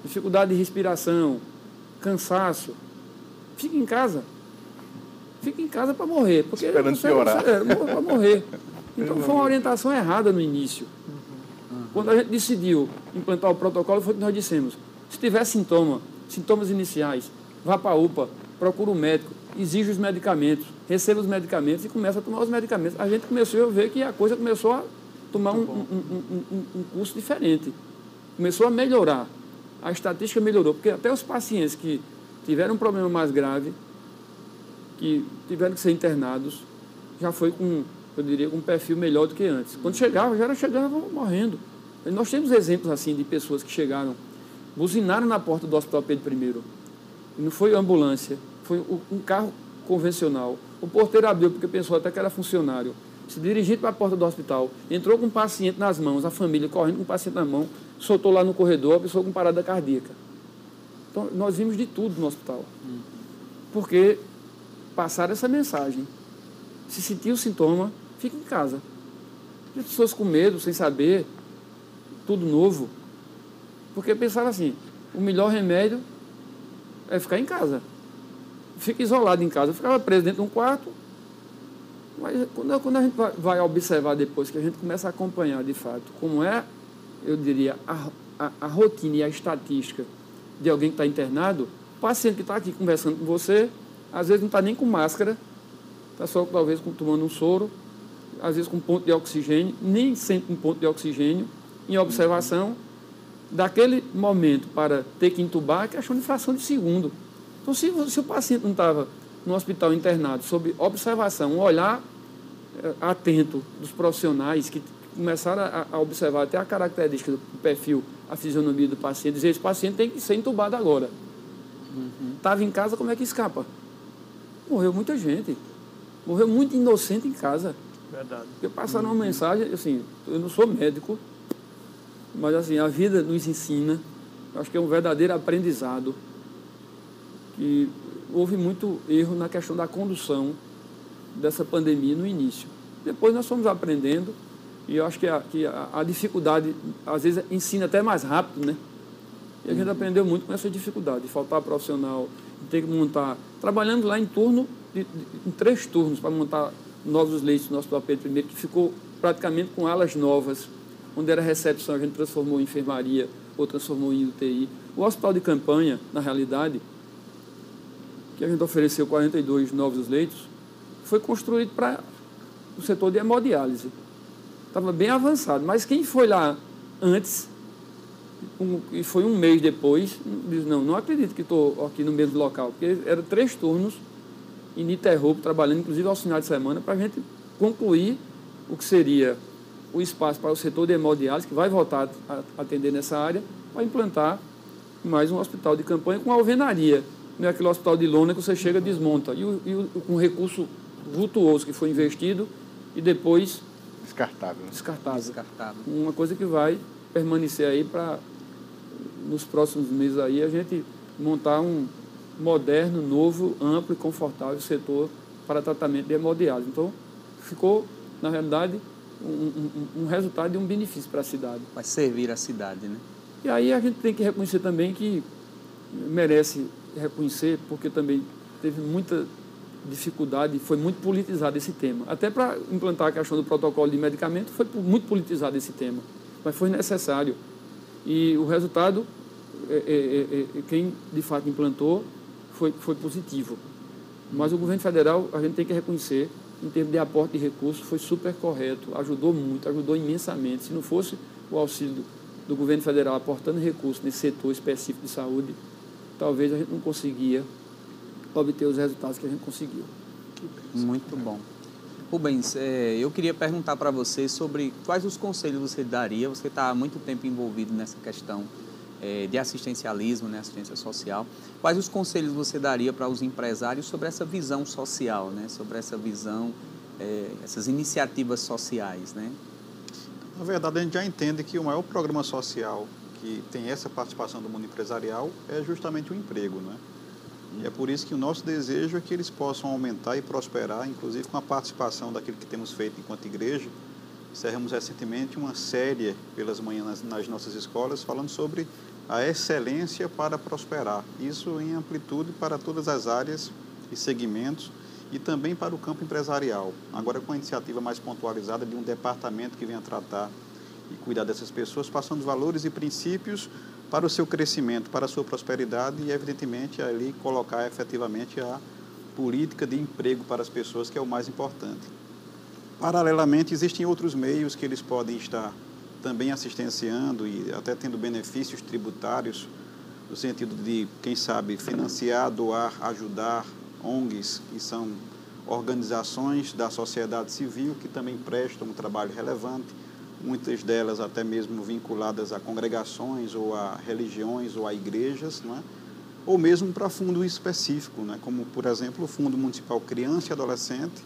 dificuldade de respiração, cansaço, fique em casa fica em casa para morrer. Porque Esperando piorar. É, para morrer. Então foi uma orientação errada no início. Quando a gente decidiu implantar o protocolo, foi o que nós dissemos. Se tiver sintoma, sintomas iniciais, vá para a UPA, procura um médico, exige os medicamentos, receba os medicamentos e começa a tomar os medicamentos. A gente começou a ver que a coisa começou a tomar um, um, um, um curso diferente. Começou a melhorar. A estatística melhorou, porque até os pacientes que tiveram um problema mais grave, que tiveram que ser internados, já foi com, eu diria, com um perfil melhor do que antes. Quando chegava, já era chegava morrendo. Nós temos exemplos assim de pessoas que chegaram, buzinaram na porta do Hospital Pedro I. Não foi ambulância, foi um carro convencional. O porteiro abriu porque pensou até que era funcionário. Se dirigindo para a porta do hospital, entrou com um paciente nas mãos, a família correndo com o paciente na mão, soltou lá no corredor a pessoa com parada cardíaca. Então, nós vimos de tudo no hospital. Porque passaram essa mensagem. Se sentir o sintoma, fique em casa. As pessoas com medo, sem saber, tudo novo. Porque pensaram assim, o melhor remédio é ficar em casa. Fica isolado em casa. Eu ficava preso dentro de um quarto. Mas quando, quando a gente vai observar depois, que a gente começa a acompanhar de fato como é, eu diria, a, a, a rotina e a estatística de alguém que está internado, o paciente que está aqui conversando com você, às vezes não está nem com máscara, está só talvez tomando um soro, às vezes com ponto de oxigênio, nem sempre com ponto de oxigênio, em observação, daquele momento para ter que entubar, é questão de fração de segundo. Então, se, se o paciente não estava no hospital internado, sob observação, um olhar eh, atento dos profissionais que começaram a, a, observar até a característica do perfil, a fisionomia do paciente, dizer, esse paciente tem que ser entubado agora. Estava uhum. em casa, como é que escapa? Morreu muita gente. Morreu muito inocente em casa. Verdade. Porque passaram uma mensagem, assim, eu não sou médico, mas assim, a vida nos ensina, acho que é um verdadeiro aprendizado, que houve muito erro na questão da condução dessa pandemia no início. Depois nós fomos aprendendo, e eu acho que a, que a, a dificuldade, às vezes, ensina até mais rápido, né? E a gente uhum. aprendeu muito com essa dificuldade, de faltar profissional, de ter que montar, trabalhando lá em turno, de, de, em três turnos, para montar novos leitos no Hospital Pedro I, que ficou praticamente com alas novas, onde era recepção, a gente transformou em enfermaria, ou transformou em UTI. O hospital de campanha, na realidade, que a gente ofereceu 42 novos leitos, foi construído para o setor de hemodiálise. Estava bem avançado, mas quem foi lá antes, um, e foi um mês depois, diz, não, não acredito que estou aqui no mesmo local, porque eram três turnos ininterrupto, trabalhando inclusive aos finais de semana, para a gente concluir o que seria o espaço para o setor de hemodiálise, que vai voltar a atender nessa área, para implantar mais um hospital de campanha com alvenaria. Não é aquele hospital de lona que você chega e desmonta. E, o, e o, com recurso vultuoso que foi investido e depois... Descartável. Descartável. Descartável. Uma coisa que vai permanecer aí para, nos próximos meses aí, a gente montar um moderno, novo, amplo e confortável setor para tratamento de hemodiálise. Então, ficou, na realidade, um, um, um resultado e um benefício para a cidade. Vai servir a cidade, né? E aí a gente tem que reconhecer também que merece reconhecer, porque também teve muita dificuldade, foi muito politizado esse tema. Até para implantar a questão do protocolo de medicamento, foi muito politizado esse tema, mas foi necessário. E o resultado, é, é, é, quem de fato implantou, foi, foi positivo. Mas o governo federal, a gente tem que reconhecer, em termos de aporte de recursos, foi super correto, ajudou muito, ajudou imensamente. Se não fosse o auxílio do, governo federal aportando recursos nesse setor específico de saúde, talvez a gente não conseguia obter os resultados que a gente conseguiu. Muito bom. Rubens, é, eu queria perguntar para você sobre quais os conselhos você daria. Você está há muito tempo envolvido nessa questão é, de assistencialismo, né, assistência social. Quais os conselhos você daria para os empresários sobre essa visão social, né, sobre essa visão, é, essas iniciativas sociais? Né? Na verdade, a gente já entende que o maior programa social que tem essa participação do mundo empresarial é justamente o emprego. Né? E é por isso que o nosso desejo é que eles possam aumentar e prosperar, inclusive com a participação daquilo que temos feito enquanto igreja. Encerramos recentemente uma série pelas manhãs nas nossas escolas falando sobre a excelência para prosperar. Isso em amplitude para todas as áreas e segmentos e também para o campo empresarial. Agora com a iniciativa mais pontualizada de um departamento que venha tratar e cuidar dessas pessoas, passando valores e princípios para o seu crescimento, para a sua prosperidade e, evidentemente, ali colocar efetivamente a política de emprego para as pessoas, que é o mais importante. Paralelamente, existem outros meios que eles podem estar também assistenciando e até tendo benefícios tributários, no sentido de, quem sabe, financiar, doar, ajudar ONGs, que são organizações da sociedade civil que também prestam um trabalho relevante, muitas delas até mesmo vinculadas a congregações ou a religiões ou a igrejas, não é? ou mesmo para fundo específico, né? como, por exemplo, o Fundo Municipal Criança e Adolescente,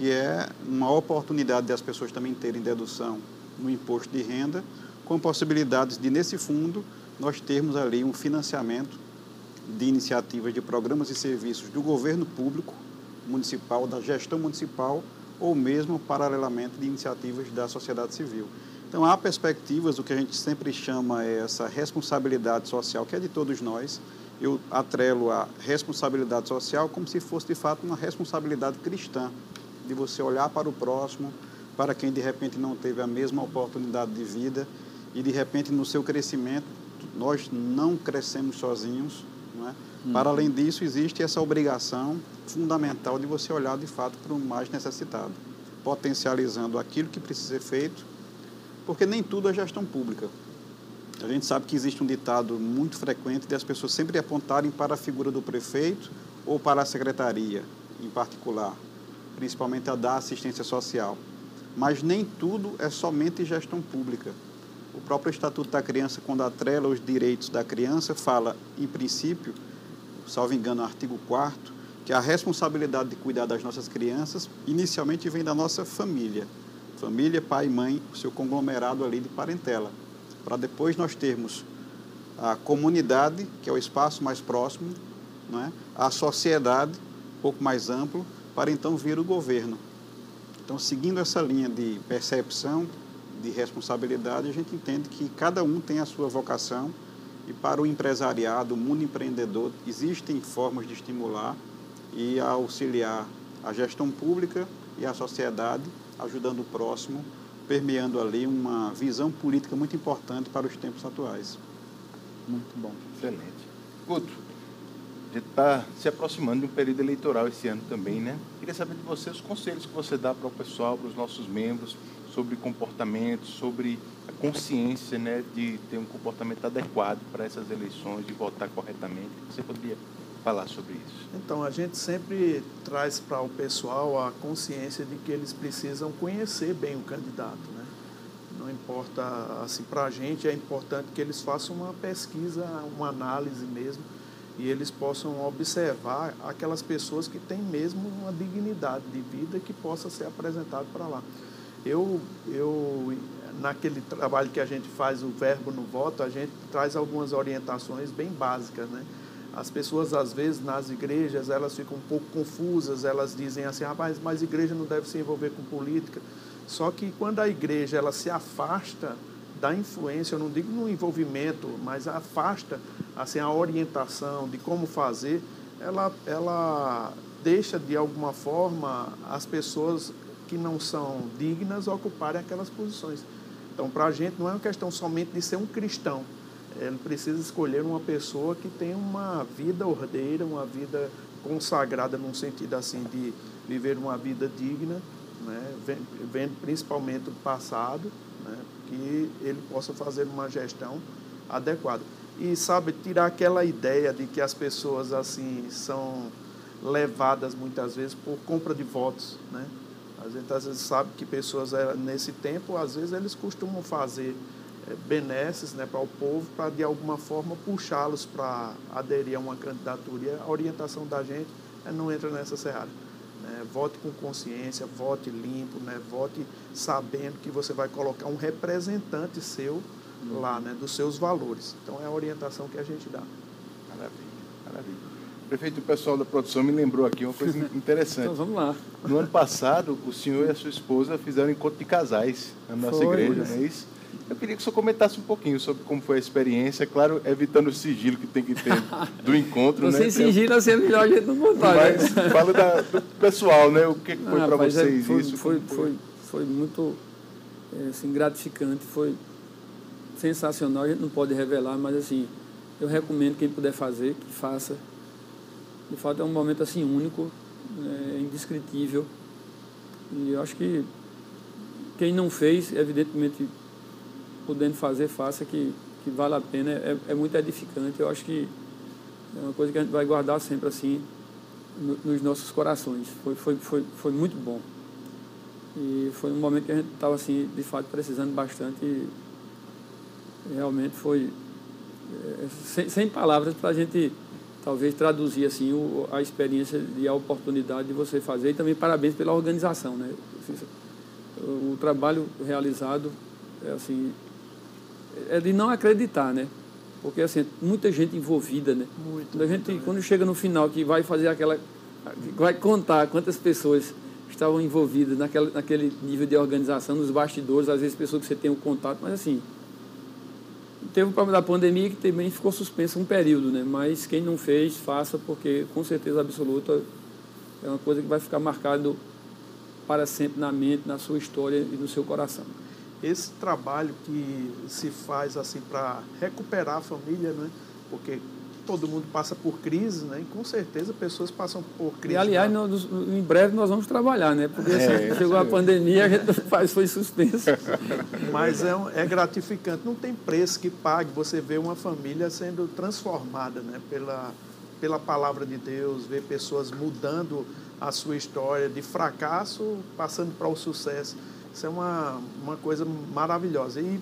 que é uma oportunidade das pessoas também terem dedução no imposto de renda, com possibilidades de, nesse fundo, nós termos ali um financiamento de iniciativas de programas e serviços do governo público municipal, da gestão municipal, ou mesmo, paralelamente, de iniciativas da sociedade civil. Então, há perspectivas, o que a gente sempre chama é essa responsabilidade social, que é de todos nós. Eu atrelo a responsabilidade social como se fosse, de fato, uma responsabilidade cristã, de você olhar para o próximo, para quem de repente não teve a mesma oportunidade de vida e de repente no seu crescimento nós não crescemos sozinhos. Não é? Uhum. Para além disso, existe essa obrigação fundamental de você olhar de fato para o mais necessitado, potencializando aquilo que precisa ser feito, porque nem tudo é gestão pública. A gente sabe que existe um ditado muito frequente de as pessoas sempre apontarem para a figura do prefeito ou para a secretaria em particular, principalmente a da assistência social. Mas nem tudo é somente gestão pública. O próprio Estatuto da Criança, quando atrela os direitos da criança, fala, em princípio, salvo engano, artigo 4 que a responsabilidade de cuidar das nossas crianças inicialmente vem da nossa família. Família, pai mãe, o seu conglomerado ali de parentela. Para depois nós termos a comunidade, que é o espaço mais próximo, né? a sociedade, um pouco mais amplo, para então vir o governo. Então, seguindo essa linha de percepção, de responsabilidade, a gente entende que cada um tem a sua vocação e para o empresariado, o mundo empreendedor, existem formas de estimular e auxiliar a gestão pública e a sociedade, ajudando o próximo, permeando ali uma visão política muito importante para os tempos atuais. Muito bom. Excelente. Guto, a gente está se aproximando de um período eleitoral esse ano também, né? Queria saber de você os conselhos que você dá para o pessoal, para os nossos membros, sobre comportamento, sobre a consciência né, de ter um comportamento adequado para essas eleições, de votar corretamente. Você poderia falar sobre isso? Então, a gente sempre traz para o pessoal a consciência de que eles precisam conhecer bem o candidato. Né? Não importa, assim, para a gente é importante que eles façam uma pesquisa, uma análise mesmo e eles possam observar aquelas pessoas que têm mesmo uma dignidade de vida que possa ser apresentado para lá. Eu, eu, naquele trabalho que a gente faz, o verbo no voto, a gente traz algumas orientações bem básicas, né? As pessoas, às vezes, nas igrejas, elas ficam um pouco confusas, elas dizem assim, ah, mas, igreja não deve se envolver com política. Só que quando a igreja ela se afasta da influência, eu não digo no envolvimento, mas afasta assim a orientação de como fazer, ela ela deixa de alguma forma as pessoas que não são dignas ocuparem aquelas posições. Então, para a gente não é uma questão somente de ser um cristão. Ele precisa escolher uma pessoa que tem uma vida ordeira, uma vida consagrada num sentido assim de viver uma vida digna, né? vendo principalmente o passado, né? que ele possa fazer uma gestão adequada. E, sabe, tirar aquela ideia de que as pessoas, assim, são levadas muitas vezes por compra de votos, né? A gente às vezes sabe que pessoas, eh, nesse tempo, às vezes eles costumam fazer eh, benesses né, para o povo, para de alguma forma puxá-los para aderir a uma candidatura. E a orientação da gente é não entra nessa seara. Né? Vote com consciência, vote limpo, né? vote sabendo que você vai colocar um representante seu lá, né? dos seus valores. Então é a orientação que a gente dá. Maravilha, maravilha. Prefeito, o pessoal da produção me lembrou aqui uma coisa interessante. então vamos lá. No ano passado, o senhor e a sua esposa fizeram encontro de casais na nossa foi, igreja, não é isso? Eu queria que o senhor comentasse um pouquinho sobre como foi a experiência, claro, evitando o sigilo que tem que ter do encontro, né? Sem sigilo, assim, é melhor a gente não contar. Mas né? fala da, do pessoal, né? O que foi ah, para é, vocês foi, isso? Foi, foi, foi, foi muito é, assim, gratificante, foi sensacional, a gente não pode revelar, mas assim, eu recomendo quem puder fazer, que faça. De fato é um momento assim único, é, indescritível. E eu acho que quem não fez, evidentemente, podendo fazer, faça, que, que vale a pena, é, é muito edificante. Eu acho que é uma coisa que a gente vai guardar sempre assim no, nos nossos corações. Foi, foi, foi, foi muito bom. E foi um momento que a gente estava assim, de fato, precisando bastante. E realmente foi é, sem, sem palavras para a gente talvez traduzir assim o, a experiência e a oportunidade de você fazer e também parabéns pela organização, né? O, trabalho realizado é assim é de não acreditar, né? Porque assim, muita gente envolvida, né? Muito, quando a gente muito, quando chega no final que vai fazer aquela vai contar quantas pessoas estavam envolvidas naquela, naquele nível de organização, nos bastidores, às vezes pessoas que você tem um contato, mas assim, teve o problema da pandemia que também ficou suspenso um período, né? Mas quem não fez, faça, porque com certeza absoluta é uma coisa que vai ficar marcado para sempre na mente, na sua história e no seu coração. Esse trabalho que se faz assim para recuperar a família, né? Porque todo mundo passa por crise, né? E com certeza pessoas passam por crise. E aliás, nós, em breve nós vamos trabalhar, né? Porque assim, é, chegou a pandemia, a gente faz, foi suspenso. Mas é, é gratificante, não tem preço que pague você ver uma família sendo transformada, né? Pela, pela palavra de Deus, ver pessoas mudando a sua história de fracasso passando para o sucesso. Isso é uma, uma coisa maravilhosa. E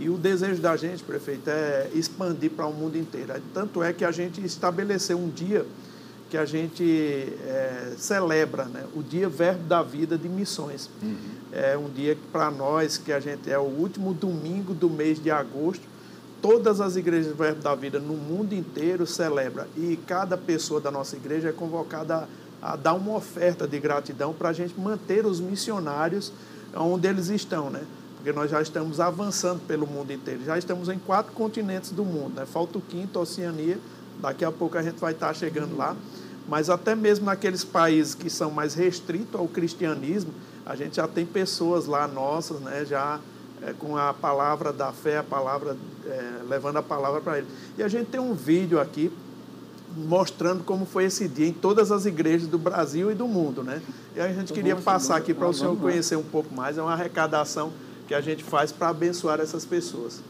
e o desejo da gente, prefeito, é expandir para o mundo inteiro. Tanto é que a gente estabeleceu um dia que a gente é, celebra, né? o Dia Verbo da Vida de Missões. Uhum. É um dia que para nós, que a gente é o último domingo do mês de agosto, todas as igrejas do Verbo da Vida no mundo inteiro celebram. E cada pessoa da nossa igreja é convocada a, a dar uma oferta de gratidão para a gente manter os missionários onde eles estão, né? porque nós já estamos avançando pelo mundo inteiro. Já estamos em quatro continentes do mundo. Né? Falta o quinto, Oceania. Daqui a pouco a gente vai estar chegando lá. Mas até mesmo naqueles países que são mais restritos ao cristianismo, a gente já tem pessoas lá nossas, né? já é, com a palavra da fé, a palavra, é, levando a palavra para eles. E a gente tem um vídeo aqui mostrando como foi esse dia em todas as igrejas do Brasil e do mundo, né? E a gente queria passar aqui para o senhor conhecer um pouco mais. É uma arrecadação que a gente faz para abençoar essas pessoas.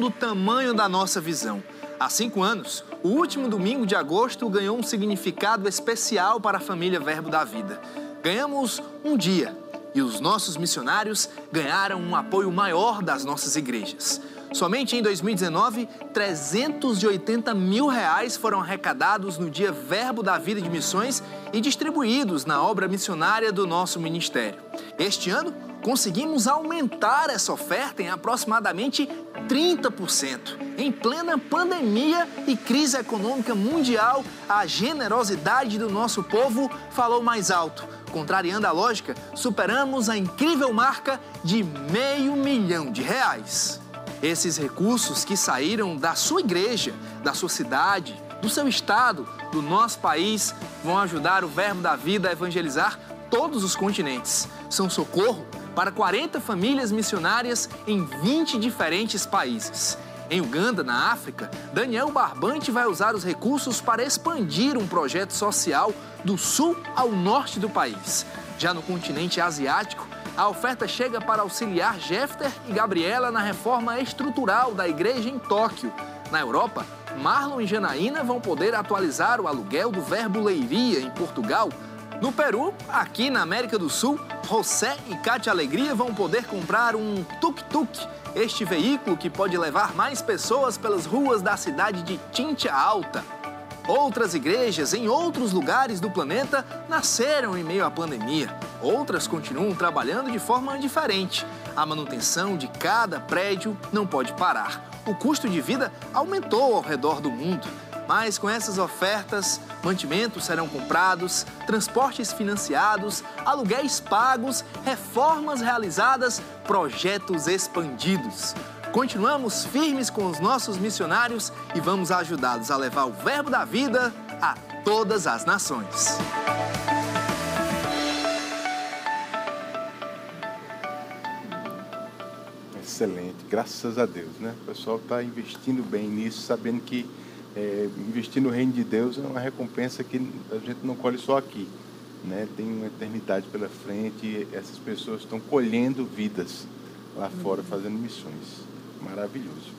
Do tamanho da nossa visão. Há cinco anos, o último domingo de agosto ganhou um significado especial para a família Verbo da Vida. Ganhamos um dia e os nossos missionários ganharam um apoio maior das nossas igrejas. Somente em 2019, 380 mil reais foram arrecadados no Dia Verbo da Vida de Missões e distribuídos na obra missionária do nosso ministério. Este ano, conseguimos aumentar essa oferta em aproximadamente 30%. Em plena pandemia e crise econômica mundial, a generosidade do nosso povo falou mais alto. Contrariando a lógica, superamos a incrível marca de meio milhão de reais. Esses recursos que saíram da sua igreja, da sua cidade, do seu estado, do nosso país, vão ajudar o Verbo da Vida a evangelizar todos os continentes. São socorro para 40 famílias missionárias em 20 diferentes países. Em Uganda, na África, Daniel Barbante vai usar os recursos para expandir um projeto social do sul ao norte do país. Já no continente asiático, a oferta chega para auxiliar Jefter e Gabriela na reforma estrutural da igreja em Tóquio. Na Europa, Marlon e Janaína vão poder atualizar o aluguel do Verbo Leiria em Portugal no Peru, aqui na América do Sul, José e Cátia Alegria vão poder comprar um tuk-tuk, este veículo que pode levar mais pessoas pelas ruas da cidade de Tinta Alta. Outras igrejas em outros lugares do planeta nasceram em meio à pandemia. Outras continuam trabalhando de forma diferente. A manutenção de cada prédio não pode parar. O custo de vida aumentou ao redor do mundo. Mas com essas ofertas, mantimentos serão comprados, transportes financiados, aluguéis pagos, reformas realizadas, projetos expandidos. Continuamos firmes com os nossos missionários e vamos ajudá-los a levar o verbo da vida a todas as nações. Excelente, graças a Deus, né? O pessoal está investindo bem nisso, sabendo que é, investir no reino de Deus é uma recompensa que a gente não colhe só aqui, né? Tem uma eternidade pela frente e essas pessoas estão colhendo vidas lá fora, fazendo missões. Maravilhoso.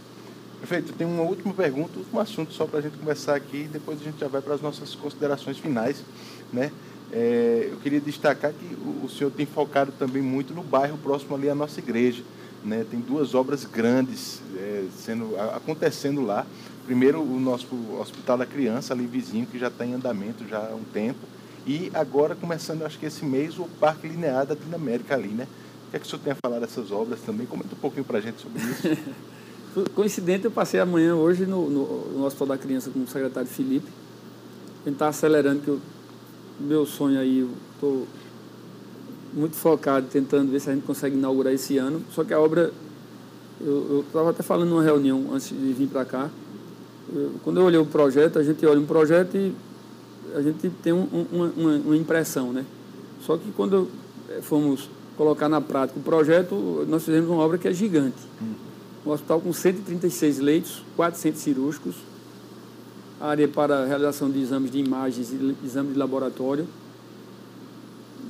Perfeito, tem uma última pergunta, um assunto só para a gente conversar aqui, depois a gente já vai para as nossas considerações finais, né? É, eu queria destacar que o, o senhor tem focado também muito no bairro próximo ali à nossa igreja, né? Tem duas obras grandes é, sendo acontecendo lá. Primeiro o nosso Hospital da Criança ali vizinho que já está em andamento já há um tempo e agora começando, acho que esse mês o Parque Linear da Dinamérica ali, né? O que é que o senhor tem a falar dessas obras também? Comenta um pouquinho para a gente sobre isso. Coincidente, eu passei amanhã hoje no, no, no, Hospital da Criança com o secretário Felipe. Ele está acelerando, que o meu sonho aí, eu estou muito focado, tentando ver se a gente consegue inaugurar esse ano. Só que a obra, eu estava até falando numa reunião antes de vir para cá. Quando eu olhei o projeto, a gente olha um projeto e a gente tem um, uma, uma, uma, impressão, né? Só que quando eh, fomos colocar na prática o projeto, nós fizemos uma obra que é gigante. Hum um hospital com 136 leitos, 400 cirúrgicos, área para realização de exames de imagens e exames de laboratório.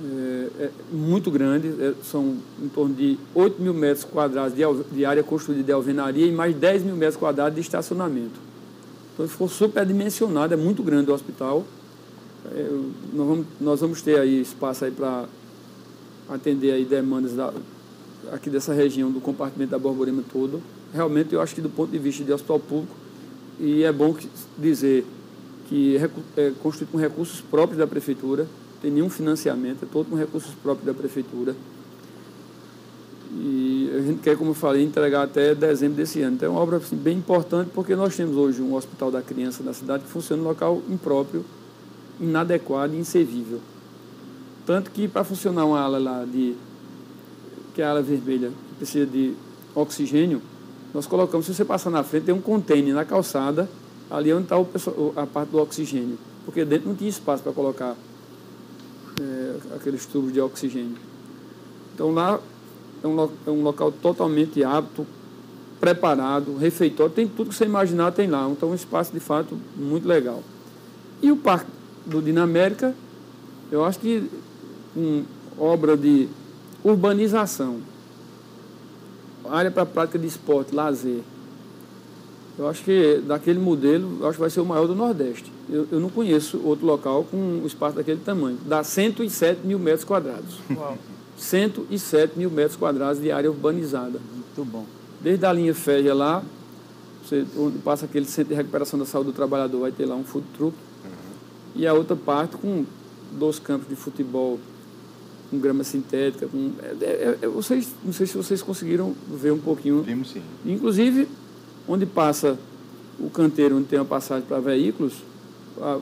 É, é muito grande, é, são em torno de 8 mil metros quadrados de, de, área construída de alvenaria e mais 10 mil metros quadrados de estacionamento. Então ficou superdimensionado, é muito grande o hospital. É, nós, vamos, nós vamos ter aí espaço aí para atender aí demandas da, aqui dessa região do compartimento da Borborema todo. Realmente eu acho que do ponto de vista de hospital público, e é bom dizer que é construído com recursos próprios da prefeitura, tem nenhum financiamento, é todo com recursos próprios da prefeitura. E a gente quer, como eu falei, entregar até dezembro desse ano. Então é uma obra assim, bem importante porque nós temos hoje um hospital da criança na cidade que funciona em local impróprio, inadequado e inservível. Tanto que para funcionar uma ala lá de que é a ala vermelha, que precisa de oxigênio, nós colocamos, se você passar na frente, tem um container na calçada, ali onde está a parte do oxigênio, porque dentro não tinha espaço para colocar é, aqueles tubos de oxigênio. Então lá é um, é um local totalmente apto, preparado, refeitório, tem tudo que você imaginar, tem lá. Então um espaço de fato muito legal. E o Parque do Dinamérica, eu acho que com obra de Urbanização. Área para prática de esporte, lazer. Eu acho que daquele modelo, acho que vai ser o maior do Nordeste. Eu, eu não conheço outro local com um espaço daquele tamanho. Dá 107 mil metros quadrados. Uau. 107 mil metros quadrados de área urbanizada. Muito bom. Desde a linha férrea lá, você, onde passa aquele centro de recuperação da saúde do trabalhador, vai ter lá um food truck. Uhum. E a outra parte com dois campos de futebol com grama sintética. Com, é, é, é, vocês, não sei se vocês conseguiram ver um pouquinho. Vimos sim. Inclusive, onde passa o canteiro, onde tem uma passagem para veículos,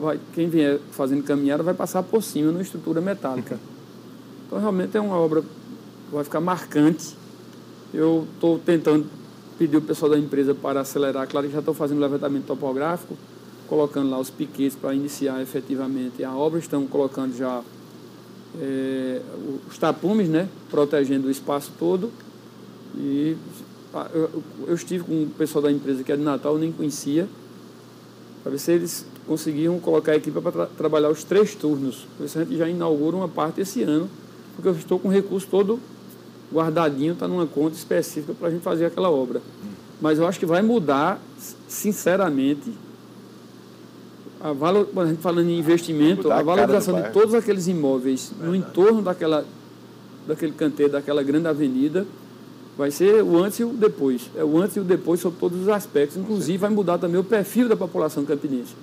vai, quem vier fazendo caminhada vai passar por cima numa estrutura metálica. Então, realmente é uma obra que vai ficar marcante. Eu estou tentando pedir o pessoal da empresa para acelerar. Claro que já estou fazendo levantamento topográfico, colocando lá os piquetes para iniciar efetivamente a obra. Estão colocando já é, os tapumes, né, protegendo o espaço todo. E eu, eu, estive com o pessoal da empresa que é de Natal, eu nem conhecia, para ver se eles conseguiam colocar a equipe para tra trabalhar os três turnos. Ver se a gente já inaugura uma parte esse ano, porque eu estou com o recurso todo guardadinho, está numa conta específica para a gente fazer aquela obra. Mas eu acho que vai mudar, sinceramente, a valor, a gente falando em investimento, a valorização de todos aqueles imóveis Verdade. no entorno daquela, daquele canteiro, daquela grande avenida, vai ser o antes e o depois. É o antes e o depois sobre todos os aspectos. Inclusive, vai mudar também o perfil da população campinense.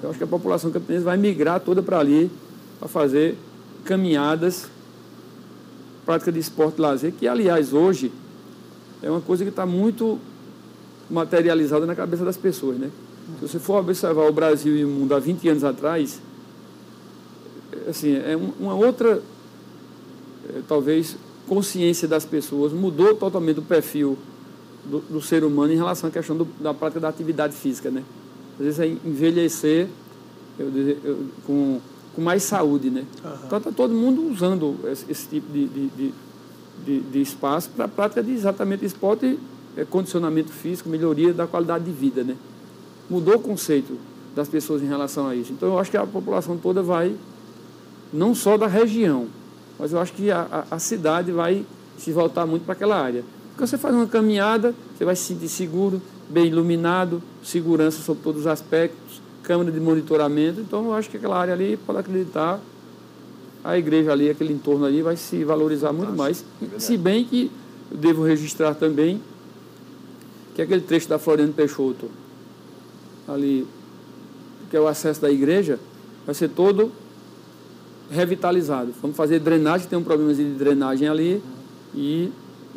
Eu acho que a população campinense vai migrar toda para ali para fazer caminhadas, prática de esporte lazer, que, aliás, hoje é uma coisa que está muito materializada na cabeça das pessoas, né? Se você for observar o Brasil e o mundo há 20 anos atrás, assim, é uma outra, é, talvez, consciência das pessoas, mudou totalmente o perfil do, do ser humano em relação à questão do, da prática da atividade física, né? Às vezes é envelhecer eu, eu, com, com mais saúde, né? Uhum. Então está todo mundo usando esse, esse tipo de, de, de, de, espaço para a prática de exatamente esporte, é, condicionamento físico, melhoria da qualidade de vida. Né? Mudou o conceito das pessoas em relação a isso. Então, eu acho que a população toda vai, não só da região, mas eu acho que a, a, a cidade vai se voltar muito para aquela área. Porque você faz uma caminhada, você vai se sentir seguro, bem iluminado, segurança sobre todos os aspectos, câmera de monitoramento. Então, eu acho que aquela área ali, pode acreditar, a igreja ali, aquele entorno ali, vai se valorizar muito mais. É se bem que eu devo registrar também que aquele trecho da Floriano Peixoto, ali, que é o acesso da igreja, vai ser todo revitalizado. Vamos fazer drenagem, tem um problema de drenagem ali e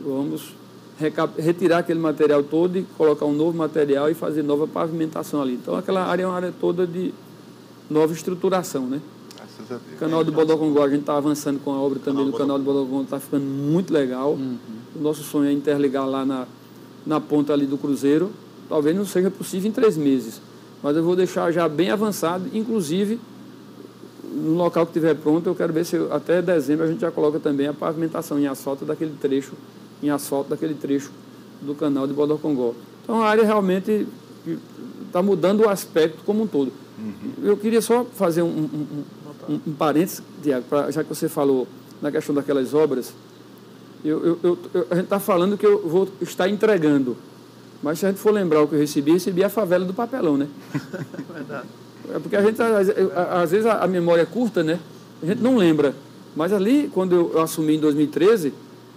vamos retirar aquele material todo e colocar um novo material e fazer nova pavimentação ali. Então aquela área é uma área toda de nova estruturação, né? O canal do Bodocongó, a gente está avançando com a obra também do canal do Bodocongó, está ficando muito legal. Uhum. O nosso sonho é interligar lá na, na ponta ali do Cruzeiro. Talvez não seja possível em três meses, mas eu vou deixar já bem avançado, inclusive no local que estiver pronto, eu quero ver se até dezembro a gente já coloca também a pavimentação em asfalto daquele trecho, em asfalto daquele trecho do canal de Bodocongó. Então a área realmente está mudando o aspecto como um todo. Uhum. Eu queria só fazer um, um, um, um parênteses, Tiago, já que você falou na questão daquelas obras, eu, eu, eu, a gente está falando que eu vou estar entregando. Mas se a gente for lembrar o que eu recebi, recebi a favela do papelão, né? Verdade. É porque a gente, às vezes, a memória é curta, né? A gente não lembra. Mas ali, quando eu assumi em 2013,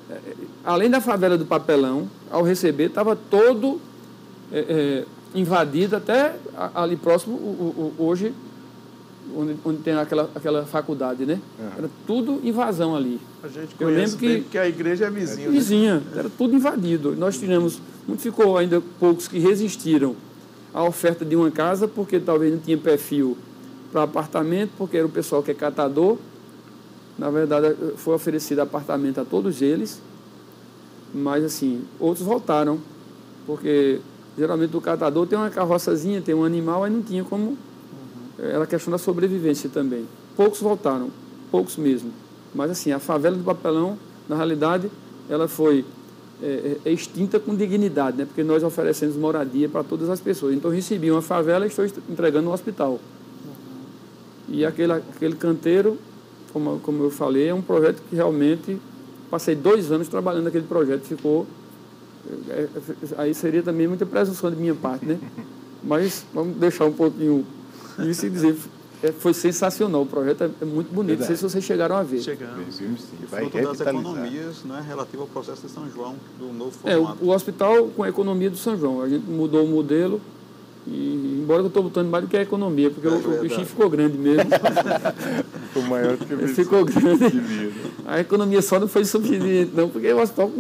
é, além da favela do papelão, ao receber, estava todo é, é, invadido, até ali próximo, o, o, hoje, onde, onde, tem aquela, aquela faculdade, né? Uhum. Era tudo invasão ali. A gente eu lembro que, que a igreja é vizinha. É vizinha, né? era tudo invadido. Nós tivemos, ficou ainda poucos que resistiram a oferta de uma casa, porque talvez não tinha perfil para apartamento, porque era o pessoal que é catador. Na verdade, foi oferecido apartamento a todos eles, mas assim, outros voltaram, porque geralmente o catador tem uma carroçazinha, tem um animal, aí não tinha como. Era questão da sobrevivência também. Poucos voltaram, poucos mesmo. Mas assim, a favela do papelão, na realidade, ela foi é, é, é, extinta com dignidade, né? porque nós oferecemos moradia para todas as pessoas. Então, recebi uma favela e estou entregando no hospital. E aquele, aquele canteiro, como, como eu falei, é um projeto que realmente passei dois anos trabalhando naquele projeto, ficou. É aí seria também muita presunção de minha parte, né? Mas vamos deixar um pouquinho isso e dizer, é, foi sensacional. O projeto é, é muito bonito. Verdade. Não sei se vocês chegaram a ver. Chegamos. Vimos, sim. Vai fruto das economias né, relativo ao processo de São João, do novo formato. É, o, o, hospital com a economia do São João. A gente mudou o modelo. E, embora eu estou botando mais do que a economia, porque é o, o bichinho ficou grande mesmo. ficou maior do que o Ficou grande. A economia só não foi suficiente, não, porque o hospital,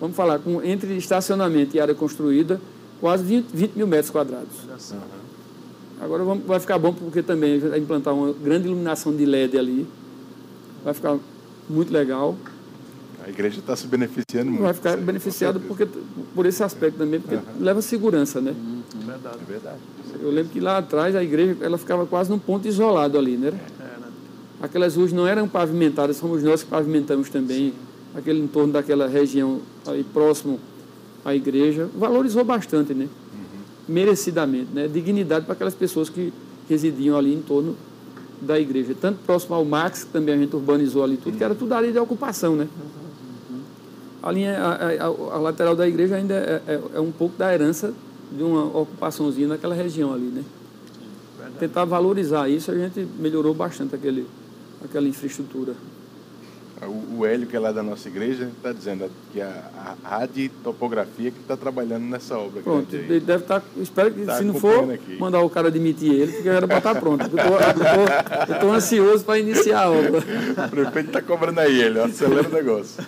vamos falar, com, entre estacionamento e área construída, quase 20, 20 mil metros quadrados. Uhum. Agora vamos, vai ficar bom porque também vai implantar uma grande iluminação de LED ali. Vai ficar muito legal. A igreja está se beneficiando muito. Vai ficar beneficiado porque, por esse aspecto também, porque uhum. leva segurança, né? Uhum. Verdade. É verdade. Eu lembro que lá atrás a igreja ela ficava quase num ponto isolado ali, né? É, né? Aquelas ruas não eram pavimentadas, somos nós que pavimentamos também Sim. aquele entorno daquela região aí próximo à igreja. Valorizou bastante, né? merecidamente, né? dignidade para aquelas pessoas que residiam ali em torno da igreja. Tanto próximo ao Max, que também a gente urbanizou ali tudo, que era tudo área de ocupação. Né? A, linha, a, a, a lateral da igreja ainda é, é, é, um pouco da herança de uma ocupaçãozinha naquela região ali. Né? Tentar valorizar isso, a gente melhorou bastante aquele, aquela infraestrutura. O, Hélio, que é lá da nossa igreja, está dizendo que a, a topografia que está trabalhando nessa obra. Pronto, ele deve estar. Tá, espero que, tá se não for, aqui. mandar o cara demitir ele, porque era para estar tá pronto. Eu estou ansioso para iniciar a obra. O prefeito está cobrando aí, ele, acelera o negócio.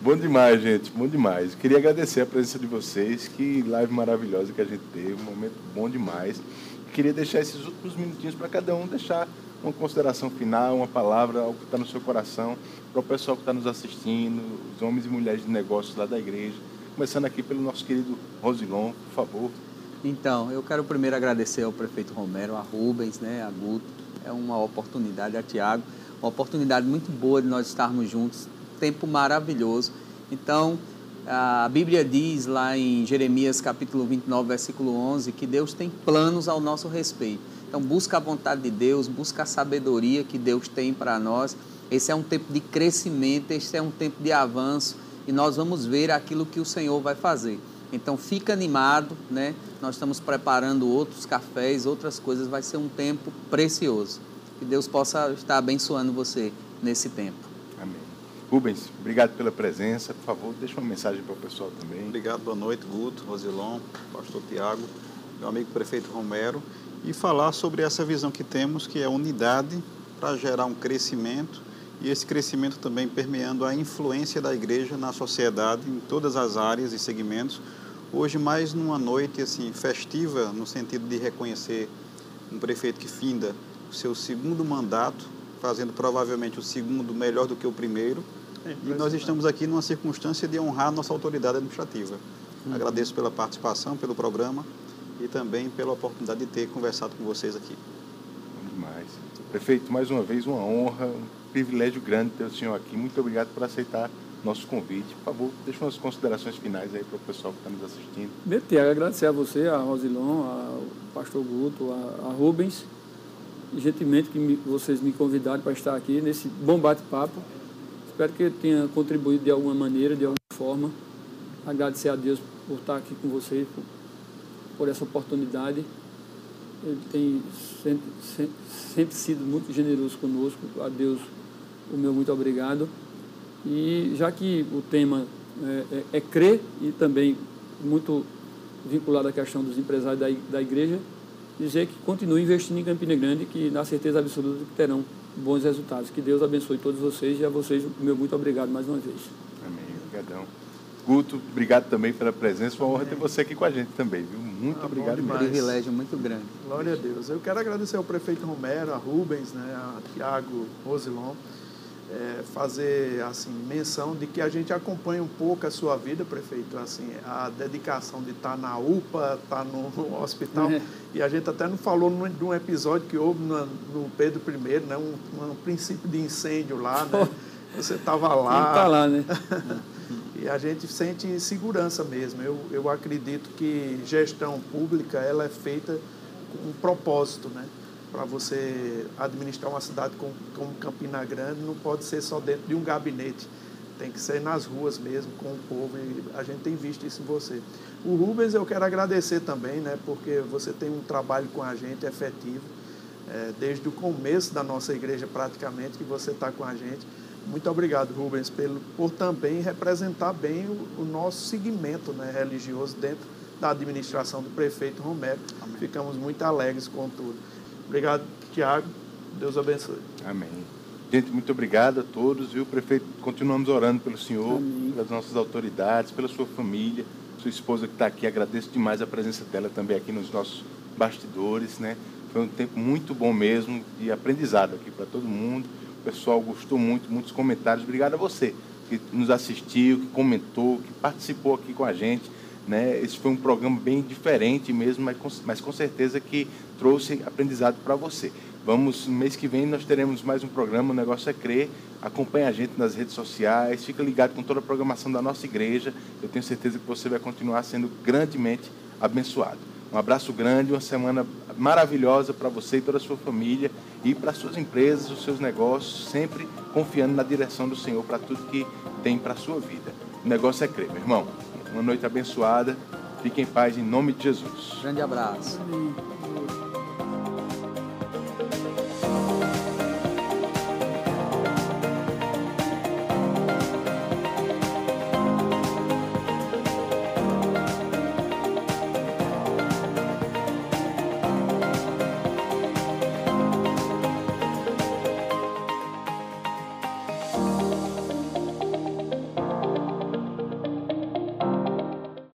bom demais, gente, bom demais. Queria agradecer a presença de vocês, que live maravilhosa que a gente teve, um momento bom demais. Queria deixar esses últimos minutinhos para cada um deixar uma consideração final, uma palavra, algo que está no seu coração, para o pessoal que está nos assistindo, os homens e mulheres de negócios lá da igreja. Começando aqui pelo nosso querido Rosilon, por favor. Então, eu quero primeiro agradecer ao prefeito Romero, a Rubens, né, a Guto. É uma oportunidade, a Tiago, uma oportunidade muito boa de nós estarmos juntos, tempo maravilhoso. Então, a Bíblia diz lá em Jeremias capítulo 29, versículo 11, que Deus tem planos ao nosso respeito. Então, busca a vontade de Deus, busca a sabedoria que Deus tem para nós. Esse é um tempo de crescimento, esse é um tempo de avanço e nós vamos ver aquilo que o Senhor vai fazer. Então, fica animado, né? Nós estamos preparando outros cafés, outras coisas, vai ser um tempo precioso. Que Deus possa estar abençoando você nesse tempo. Amém. Rubens, obrigado pela presença. Por favor, deixa uma mensagem para o pessoal também. Obrigado, boa noite, Guto, Rosilon, pastor Tiago, meu amigo prefeito Romero, e falar sobre essa visão que temos, que é unidade para gerar um crescimento e esse crescimento também permeando a influência da igreja na sociedade em todas as áreas e segmentos. Hoje mais numa noite assim festiva no sentido de reconhecer um prefeito que finda o seu segundo mandato, fazendo provavelmente o segundo melhor do que o primeiro. É e nós estamos aqui numa circunstância de honrar nossa autoridade administrativa. Uhum. Agradeço pela participação, pelo programa e também pela oportunidade de ter conversado com vocês aqui. Bom demais. Prefeito, mais uma vez uma honra, um privilégio grande ter o senhor aqui. Muito obrigado por aceitar nosso convite. Por favor, deixe umas considerações finais aí para o pessoal que está nos assistindo. Tiago, agradecer a você, a Rosilon, ao pastor Guto, a, a Rubens, gentilmente que me, vocês me convidaram para estar aqui nesse bom bate-papo. Espero que eu tenha contribuído de alguma maneira, de alguma forma. Agradecer a Deus por estar aqui com vocês, por, por essa oportunidade. Ele tem sempre, sempre, sempre sido muito generoso conosco. A Deus, o meu muito obrigado. E já que o tema é, é, é crer e também muito vinculado à questão dos empresários da, da igreja, dizer que continue investindo em Campina Grande, que na certeza absoluta que terão bons resultados. Que Deus abençoe todos vocês e a vocês, meu muito obrigado mais uma vez. Amém. Obrigadão. Guto, obrigado também pela presença. Foi uma honra ter você aqui com a gente também, viu? Muito ah, obrigado. Um privilégio muito grande. Glória a Deus. Eu quero agradecer ao prefeito Romero, a Rubens, né, a Tiago Rosilon, é, fazer assim menção de que a gente acompanha um pouco a sua vida, prefeito, assim, a dedicação de estar na UPA, estar no, no hospital. É. E a gente até não falou de um episódio que houve no, no Pedro I, né, um, um, princípio de incêndio lá, né? Você estava lá. Está lá, né? e a gente sente segurança mesmo. Eu, eu acredito que gestão pública ela é feita com um propósito, né? Para você administrar uma cidade como, como Campina Grande, não pode ser só dentro de um gabinete. Tem que ser nas ruas mesmo, com o povo. E a gente tem visto isso em você. O Rubens eu quero agradecer também, né? Porque você tem um trabalho com a gente efetivo. É, desde o começo da nossa igreja, praticamente, que você está com a gente muito obrigado, Rubens, pelo, por também representar bem o, o nosso segmento né, religioso dentro da administração do prefeito Romero. Amém. Ficamos muito alegres com tudo. Obrigado, Tiago. Deus abençoe. Amém. Gente, muito obrigado a todos, viu, prefeito? Continuamos orando pelo senhor, Amém. pelas nossas autoridades, pela sua família, sua esposa que está aqui. Agradeço demais a presença dela também aqui nos nossos bastidores, né? Foi um tempo muito bom mesmo de aprendizado aqui para todo mundo. O pessoal gostou muito, muitos comentários. Obrigado a você que nos assistiu, que comentou, que participou aqui com a gente. Né? Esse foi um programa bem diferente mesmo, mas com, mas com certeza que trouxe aprendizado para você. Vamos, mês que vem nós teremos mais um programa, o negócio é crer. Acompanhe a gente nas redes sociais, fica ligado com toda a programação da nossa igreja. Eu tenho certeza que você vai continuar sendo grandemente abençoado. Um abraço grande, uma semana maravilhosa para você e toda a sua família e para suas empresas, os seus negócios, sempre confiando na direção do Senhor para tudo que tem para a sua vida. O negócio é crer, meu irmão. Uma noite abençoada. Fique em paz em nome de Jesus. Grande abraço.